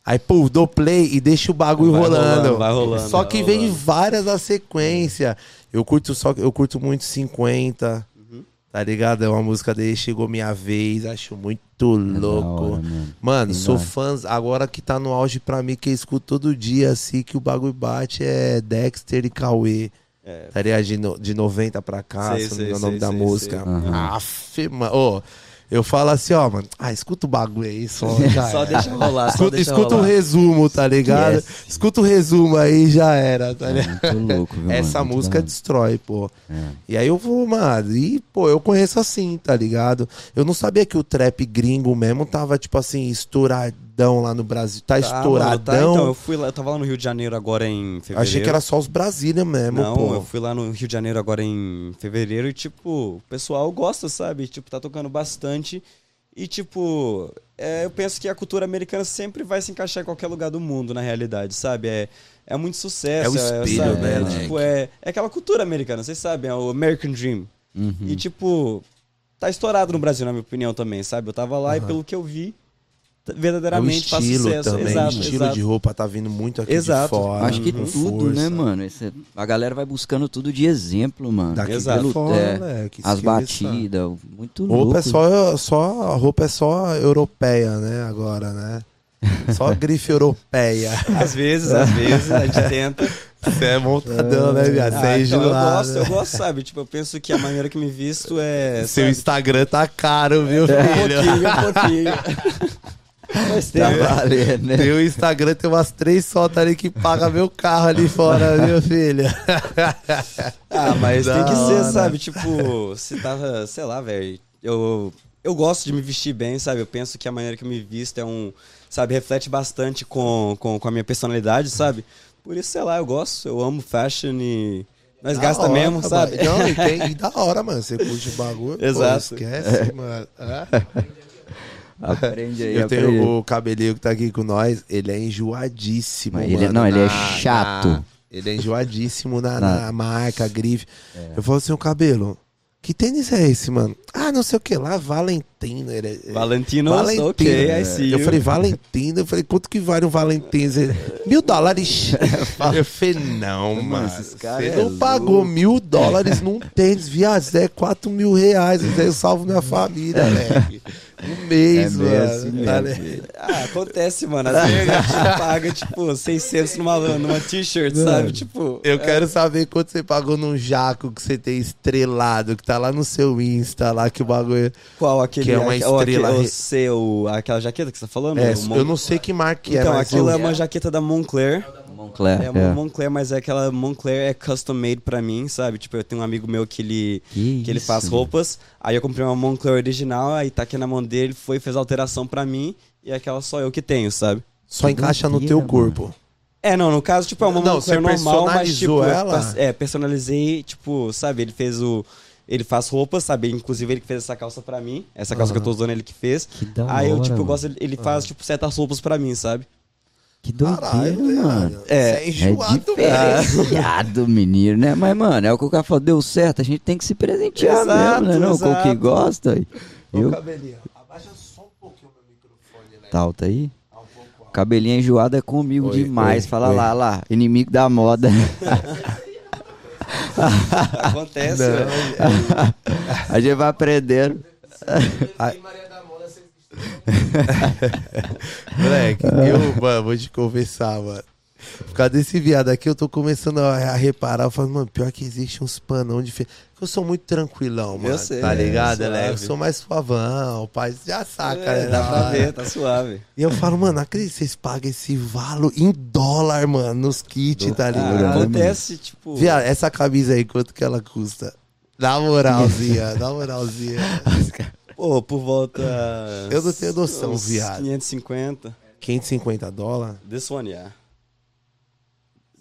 Aí, pô, dou play e deixo o bagulho Vai rolando. rolando, vai rolando, Só que vem rolando. várias na sequência. Eu curto só eu curto muito 50. Uhum. Tá ligado? É uma música dele, chegou minha vez, acho muito É louco. hora, mano. Mano, sou fãs. Agora que tá no auge pra mim, que eu escuto todo dia, assim, que o bagulho bate é Dexter e Cauê. É. Tá ligado? De, no, de 90 pra cá, Sei, se não sei, engano o nome sei, da sei, música. sei. Aham. Aff, mano. Ô, eu falo assim, ó, mano. Ah, escuta o bagulho aí, só. Já Só era. deixa rolar, Escuta, deixa escuta o rolar. resumo, tá ligado? Yes. Escuta o resumo aí, já era, tá É ligado? muito louco, viu, Essa? Muito música da destrói, pô. É. E aí eu vou, mano, e, pô, eu conheço assim, tá ligado? Eu não sabia que o trap gringo mesmo tava, tipo assim, estouradão lá no Brasil. Tá, Tá, mano, estouradão. tá, então, eu fui lá, eu tava lá no Rio de Janeiro agora em fevereiro. Achei que era só os Brasília mesmo, Não, pô. eu fui lá no Rio de Janeiro agora em fevereiro e, tipo, o pessoal gosta, sabe? Tipo, tá tocando bastante. E, tipo, é, eu penso que a cultura americana sempre vai se encaixar em qualquer lugar do mundo, na realidade, sabe? É, é muito sucesso. É o espelho, sabe? né, É, moleque? tipo, é, é aquela cultura americana, vocês sabem, é o American Dream. Uhum. E, tipo, tá estourado no Brasil, na minha opinião, também, sabe? Eu tava lá e, Aham. pelo que eu vi, É o verdadeiramente faz estilo sucesso. também, exato, o estilo exato. de roupa tá vindo muito aqui Exato. de fora. Acho que com tudo, né, força. mano? Esse- a galera vai buscando tudo de exemplo, mano. Daqui Exato. de fora, É, moleque, As batidas, muito louco. Roupa é só, só, a roupa é só europeia, né, agora, né? Só grife europeia. Às vezes, às vezes, a gente tenta. Você é montadão, né, viado? Você Ah, é então, eu gosto, eu gosto, sabe? Tipo, eu penso que a maneira que me visto é. Seu sabe, Instagram tá caro, viu, um filho? pouquinho, um pouquinho. Mas tem. Tá valendo, né? Meu Instagram tem umas três soltas ali que paga meu carro ali fora, viu, filho? Ah, mas Da tem que ser, hora. sabe? Tipo, se tá, sei lá, velho. Eu, eu gosto de me vestir bem, sabe? Eu penso que a maneira que eu me visto é um. Sabe, reflete bastante com, com, com a minha personalidade, sabe? Por isso, sei lá, eu gosto, eu amo fashion e. Nós Da gasta hora, mesmo, sabe? Não, e, tem, e da hora, mano. Você curte o bagulho. Exato. Pô, esquece, mano. É. Aprende aí, Eu aprende. tenho o cabelinho que tá aqui com nós, ele é enjoadíssimo, Mas ele é- mano, não, ele é na- chato. na- ele é enjoadíssimo na, Na- na marca, grife. Eu falo assim, o cabelo, que tênis é esse, mano? Ah, não sei o que lá, Valentino. Ele é- Valentino, Valentino. ok, É. I see Eu you. falei, Valentino. Eu falei, quanto que vale um Valentino? Ele, Mil dólares. eu falei, não, mano. Você é não pagou mil dólares num tênis, viado. Isso é quatro mil reais. Eu salvo minha família, velho. Um mês, É mano. assim Tá mesmo. ligado? Ah, acontece, mano. Às vezes a gente paga, tipo, 600 numa, numa t-shirt, sabe? Tipo. Eu quero saber quanto você pagou num jaco que você tem estrelado, que tá lá no seu Insta, lá que o bagulho. Qual? Aquele. Que é uma aquele- estrela ou re- seu, aquela jaqueta que você tá falando? É, O Mon- eu não sei que marca que é, Então, mas aquilo é uma jaqueta da Moncler. Moncler. É uma Moncler, mas é aquela Moncler é custom made pra mim, sabe? Tipo, eu tenho um amigo meu que ele, Que que ele isso, faz mano. roupas. Aí eu comprei uma Moncler original, aí tá aqui na mão dele, foi fez alteração pra mim e aquela só eu que tenho, sabe? só encaixa no teu corpo. É, não, no caso, tipo, é uma Não, Moncler normal, mas tipo, ela? é, personalizei, tipo, sabe, ele fez o ele faz roupas, sabe? Inclusive ele que fez essa calça pra mim. Essa calça que eu tô usando ele que fez. Que da Aí eu tipo, eu mano. gosto ele faz tipo certas roupas pra mim, sabe? Que doideira, Caralho, mano. velho. É, Você é enjoado, é diferenciado, menino, né? Mas, mano, é o que o cara falou, deu certo, a gente tem que se presentear Exato, mesmo, né? Não, com o que gosta. Ô, Eu, cabelinho, abaixa só um pouquinho meu microfone, né? tá alto aí? Tá um. Cabelinho enjoado é comigo Oi, demais. oi, Fala oi. lá, lá, inimigo da moda. Acontece. Né? a gente vai aprendendo. Moleque, eu, mano, vou te conversar, mano. Por causa desse viado aqui, eu tô começando a, a reparar. Eu falo, mano, pior que existe uns panão diferentes. Eu sou muito tranquilão, mano. sei, tá é, ligado, né? Eu sou mais suavão. Pai já saca, É, né? dá pra hora. ver, tá suave. E eu falo, mano, acredito que vocês pagam esse valor em dólar, mano, nos kits, tá Ah, ligado? acontece, tipo. Viado, essa camisa aí, quanto que ela custa? Na moralzinha, na moralzinha. Pô, por volta. Eu não tenho noção, uns viado. 550. 550 dólares? This one, yeah.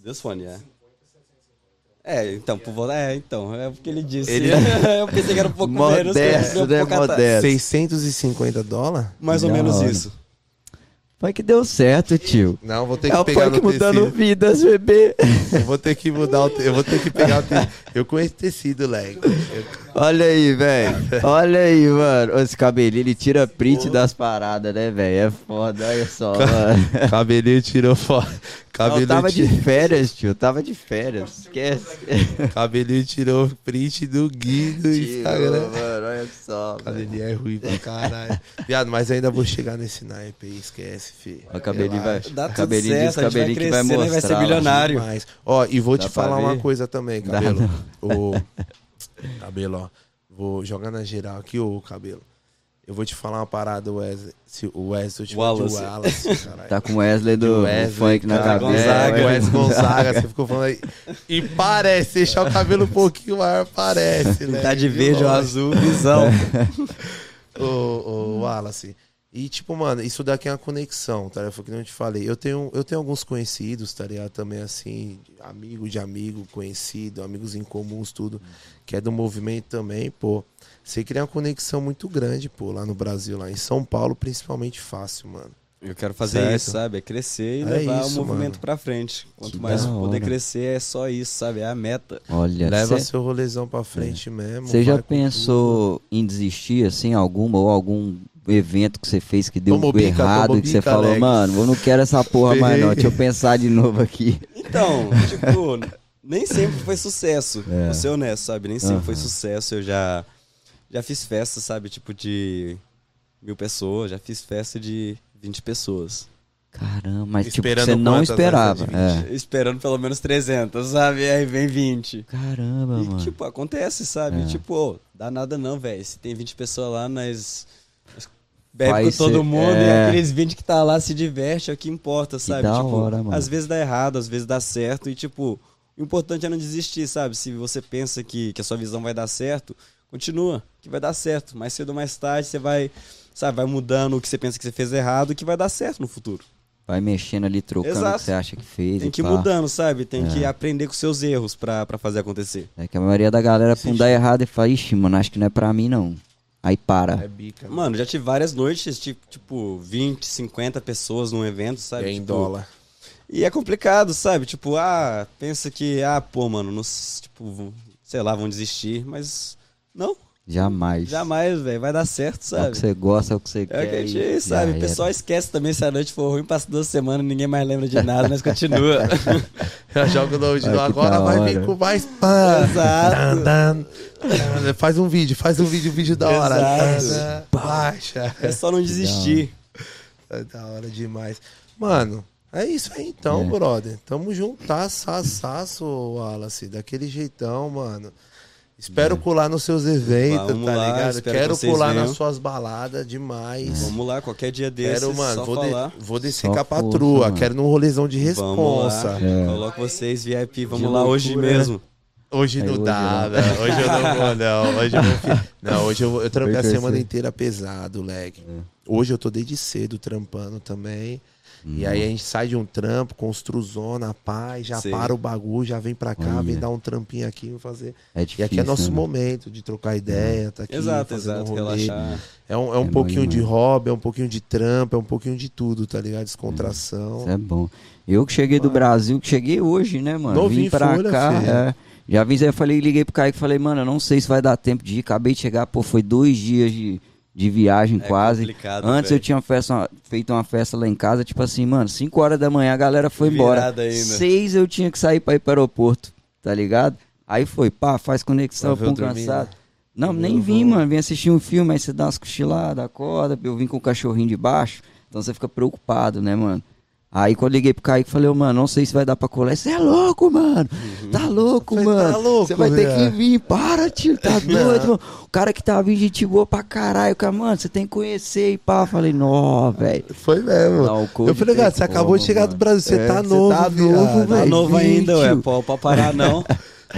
This one, yeah. É, então, por volta. É, então, é o que ele disse. Ele- eu pensei que era um pouco menos. Modesto, um né? pouco atrás. Modesto. 650 dólares? Mais ou Da menos isso. Foi que deu certo, tio. Não, vou ter É que o pegar punk no mudando tecido. vidas, bebê. Eu vou ter que mudar o te... Eu vou ter que pegar o tecido. Eu conheço tecido, leg. Eu- Olha aí, velho. Olha aí, mano. Esse cabelinho, ele tira print das paradas, né, velho? É foda, olha só, mano. Cabelinho tirou. Eu Cabelinho, tava de ti- férias, tio. Eu tava de férias. Esquece. Cabelinho tirou print do Gui do Tio, Instagram. mano, olha só. mano. Cabelinho é ruim pra caralho. Viado, mas ainda vou chegar nesse naipe aí, esquece, fi. O cabelinho vai. Dá tudo cabelinho certo, diz a gente vai cabelinho que vai mostrar. vai ser. Demais. Ó, e vou Dá te falar uma ver? coisa também, Dá cabelo. O cabelo, ó. Vou jogar na geral aqui, ô cabelo. Eu vou te falar uma parada, Wesley. Se o Wesley, eu te Wallace. Wallace, caralho. Tá com o Wesley do Wesley, funk na cabeça. Gonzaga. É, Wesley Gonzaga, você ficou falando aí. E parece, deixar o cabelo um pouquinho maior, parece, né? Tá de verde ou azul, visão. Ô, ô, Wallace. E, tipo, mano, isso daqui é uma conexão, tá ligado? Foi o que eu te falei. Eu tenho, eu tenho alguns conhecidos, tá ligado? Também, assim, amigo de amigo, conhecido, amigos em comuns, tudo, que é do movimento também, pô. Você cria uma conexão muito grande, pô, lá no Brasil, lá em São Paulo, principalmente fácil, mano. Eu quero fazer Certo. isso, sabe? É crescer e É levar isso, o movimento mano. pra frente. Quanto Que mais poder crescer, é só isso, sabe? É a meta. Olha, Leva cê- seu rolezão pra frente mesmo. Você já pensou em desistir, assim, alguma ou algum evento que você fez que deu Tomou bica, errado, tomou que você bica, falou, Alex. mano, eu não quero essa porra mais não, deixa eu pensar de novo aqui. Então, tipo, nem sempre foi sucesso. É. Vou ser honesto, sabe? Nem sempre foi Aham. sucesso. Eu já, já fiz festa, sabe? Tipo, de mil pessoas. Já fiz festa de 20 pessoas. Caramba, mas tipo, Esperando você não quantas esperava. É. Esperando pelo menos 300, sabe? Aí vem 20. Caramba, E, mano. tipo, acontece, sabe? É. Tipo, ô, dá nada não, velho. Se tem 20 pessoas lá, nós nós bebe Vai com todo ser- mundo é. e aqueles 20 que tá lá se diverte, é o que importa, sabe? da tipo, hora, mano. às vezes dá errado, às vezes dá certo e, tipo, o importante é não desistir, sabe? Se você pensa que, que a sua visão vai dar certo, continua, que vai dar certo. Mais cedo ou mais tarde você vai, sabe, vai mudando o que você pensa que você fez errado, que vai dar certo no futuro. Vai mexendo ali, trocando o Exato. que você acha que fez. Tem e que ir mudando, sabe? Tem que aprender com seus erros pra, pra fazer acontecer. É que a maioria da galera pra não dar errado e fala, ixi, mano, acho que não é pra mim não. Aí para. É bica. Mano, já tive várias noites, tipo, tipo 20, 50 pessoas num evento, sabe? É em Tipo, dólar. E é complicado, sabe? Tipo, ah, pensa que, ah, pô, mano, não, tipo, sei lá, vão desistir, mas não, Jamais. jamais, velho, vai dar certo, É o sabe? que você gosta, é o que você É o quer. que a e gente já sabe, o pessoal esquece também se a noite for ruim, passa duas semanas, ninguém mais lembra de nada, mas continua. Já joga o nome de Agora vai hora. vir com mais pã. Exato. Dan, dan. Dan. Faz um vídeo, faz um vídeo, um vídeo da hora. Exato. Baixa. É só não desistir. É da hora demais. Mano, é isso aí então, É. brother. Tamo juntas, saço, Wallace. Daquele jeitão, mano. Espero colar nos seus eventos, Vamos tá lá, ligado? Quero que vocês colar venham. nas suas baladas demais. Vamos lá, qualquer dia desses, Quero, mano, só vou, de- falar. vou descer com a patroa. mano. Quero num rolezão de responsa. É. coloco vocês VIP, vamos De lá hoje loucura, mesmo. Hoje não hoje dá, não. velho. Hoje eu não vou, não. Hoje eu vou. fi- Não, hoje eu, vou- eu trampei a semana inteira pesado, leque. É. Hoje eu tô desde cedo trampando também. E aí a gente sai de um trampo, construzona, paz, já Sim. para o bagulho, já vem pra cá, Olha. vem dar um trampinho aqui, vem fazer. É E difícil, aqui é nosso né? momento de trocar ideia, tá aqui. Exato, fazendo exato, um rolê. relaxar. É um, é um É bom pouquinho de hobby, é um pouquinho de trampo, é um pouquinho de tudo, tá ligado? Descontração. Isso é bom. Eu que cheguei do Brasil, que cheguei hoje, né, mano? Novinho Vim em pra folha, cá. filho. é. Já vim, eu falei, liguei pro Kaique e falei, mano, eu não sei se vai dar tempo de ir. Acabei de chegar, pô, foi dois dias de, de viagem É quase. Antes velho. eu tinha festa, feito uma festa lá em casa, tipo assim, mano, 5 horas da manhã a galera foi embora. Virada ainda. Seis eu tinha que sair pra ir pro aeroporto, tá ligado? Aí foi, pá, faz conexão, pum, cansado. Não, Meu nem vim, mano. Vim assistir um filme, aí você dá umas cochiladas, acorda. Eu vim com o cachorrinho de baixo. Então você fica preocupado, né, mano? Aí quando eu liguei pro Kaique, falei, ô, mano, não sei se vai dar pra colar. Você é louco, mano. Tá louco, Falei, mano. tá louco, Você vai ter que vir. Para, tio. Tá doido, mano. O cara que tá vindo gente boa pra caralho. Cara, mano, você tem que conhecer e pá. Falei, nó, velho. Foi mesmo. Não, eu falei, tem você acabou de chegar do mano. Brasil, você É, tá novo, tá novo, Tá velho. novo Vem, ainda, ué, pô, pra parar não.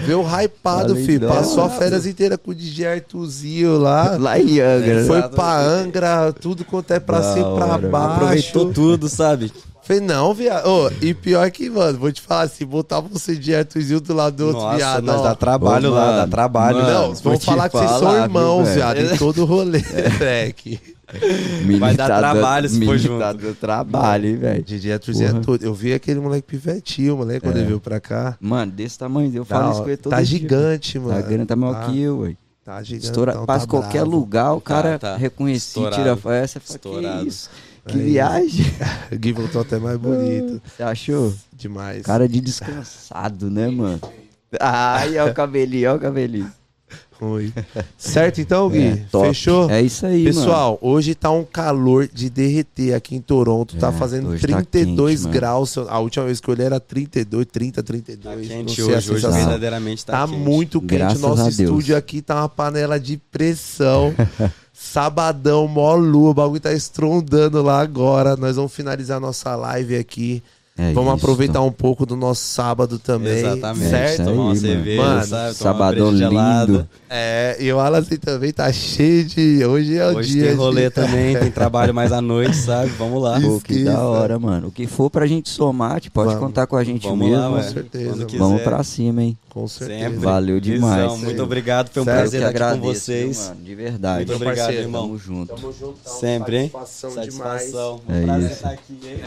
Veio hypado, Falei, filho. não, Passou a não. férias inteira com o DJ Artuzinho lá. Lá em Angra. Foi Exato. pra Angra, tudo quanto é pra cima pra hora. baixo. Aproveitou tudo, sabe? Falei, não, viado. Ô, e pior que, mano, vou te falar assim, botar você de Artuzinho do lado do outro, Nossa, viado. mas ó. dá trabalho Ô, lá, mano, dá trabalho. mano, Não, te falar que vocês são irmãos, viu, viado, velho? em todo rolê, moleque. Menino Vai dar tá trabalho se for menino junto. tá dando trabalho, hein, velho. DJ Artuzinho é todo. Eu vi aquele moleque pivetinho, moleque, quando É. ele veio pra cá. Mano, desse tamanho, eu Tá, falo isso com ele todo tá dia. gigante, mano. Tá grande, tá maior que eu, ué. Tá gigante. Estoura, então passa tá qualquer bravo. lugar, o cara tá. reconhece, Estourado. tira fala, que Estourado. isso? Que Aí. viagem. O Gui voltou até mais bonito. Você achou? Demais. Cara de descansado, né, mano? Ai, ó o cabelinho, ó o cabelinho. Ruim. Certo então, Gui? É, top. Fechou? É isso aí, mano. Pessoal, hoje tá um calor de derreter aqui em Toronto. tá É, fazendo hoje tá 32 quente, mano. graus. A última vez que eu olhei era 32, 30, 32. Tá não quente sei a hoje, hoje sensação. verdadeiramente tá, Tá quente. muito quente. Graças Nosso a Deus. estúdio aqui tá uma panela de pressão. Sabadão, mó lua. O bagulho tá estrondando lá agora. Nós vamos finalizar nossa live aqui. É vamos isso. aproveitar um pouco do nosso sábado também. Exatamente. Certo? Tomar uma cerveja, Mano, sabe? Sabadão gelada. lindo. É, e o Alan também tá cheio de. Hoje é o Hoje dia. tem rolê de... também, tem trabalho mais à noite, sabe? Vamos lá. Pô, que da hora, mano. O que for pra gente somar, tipo, pode Vamos. contar com a gente Vamos mesmo. lá, Com certeza, Quando mano. quiser. Vamos pra cima, hein? Com certeza. Sempre. Valeu demais. Visão, Muito obrigado, foi um Sério, prazer estar aqui com agradeço, vocês. viu, mano? De verdade. Muito obrigado, parceiro. irmão. Tamo junto. Tamo juntão. Sempre, hein? Satisfação, Satisfação. É Um prazer isso. estar aqui, hein?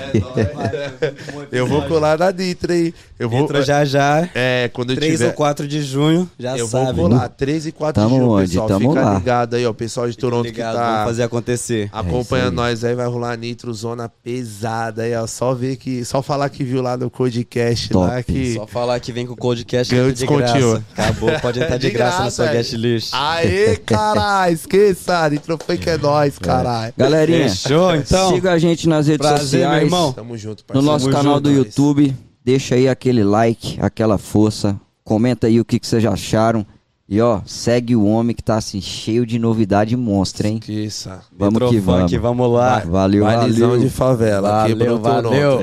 Eu vou colar na Nitra, hein? Eu vou. Entra já já. É, quando eu 3 tiver. ou 4 de junho, já eu sabe. vou colar 3 e 4 Tamo de junho, onde? pessoal. Tamo Fica lá. ligado aí, ó. O pessoal de Toronto Obrigado, que tá vamos fazer acontecer. acompanha É aí. nós aí, vai rolar Nitro Zona pesada aí, ó. Só ver que. Só falar que viu lá no Codecast Top. lá que. Só falar que vem com o Codecast Ganhou entra de graça. Acabou, pode entrar de, De graça, na graça, sua é. guest list. Aê, caralho, esqueça. Nitro Funk é nóis, caralho. Galerinha, Fechou, então? siga a gente nas redes Prazer, meu sociais. irmão. Tamo junto, No parceiro. nosso Tamo canal junto, do. YouTube, deixa aí aquele like, aquela força. Comenta aí o que, que vocês acharam. E ó, segue o homem que tá assim, cheio de novidade monstra, hein? Esqueça. Vamos que vamos. vamos lá. Valeu, Valizão valeu. de favela. Valeu, valeu.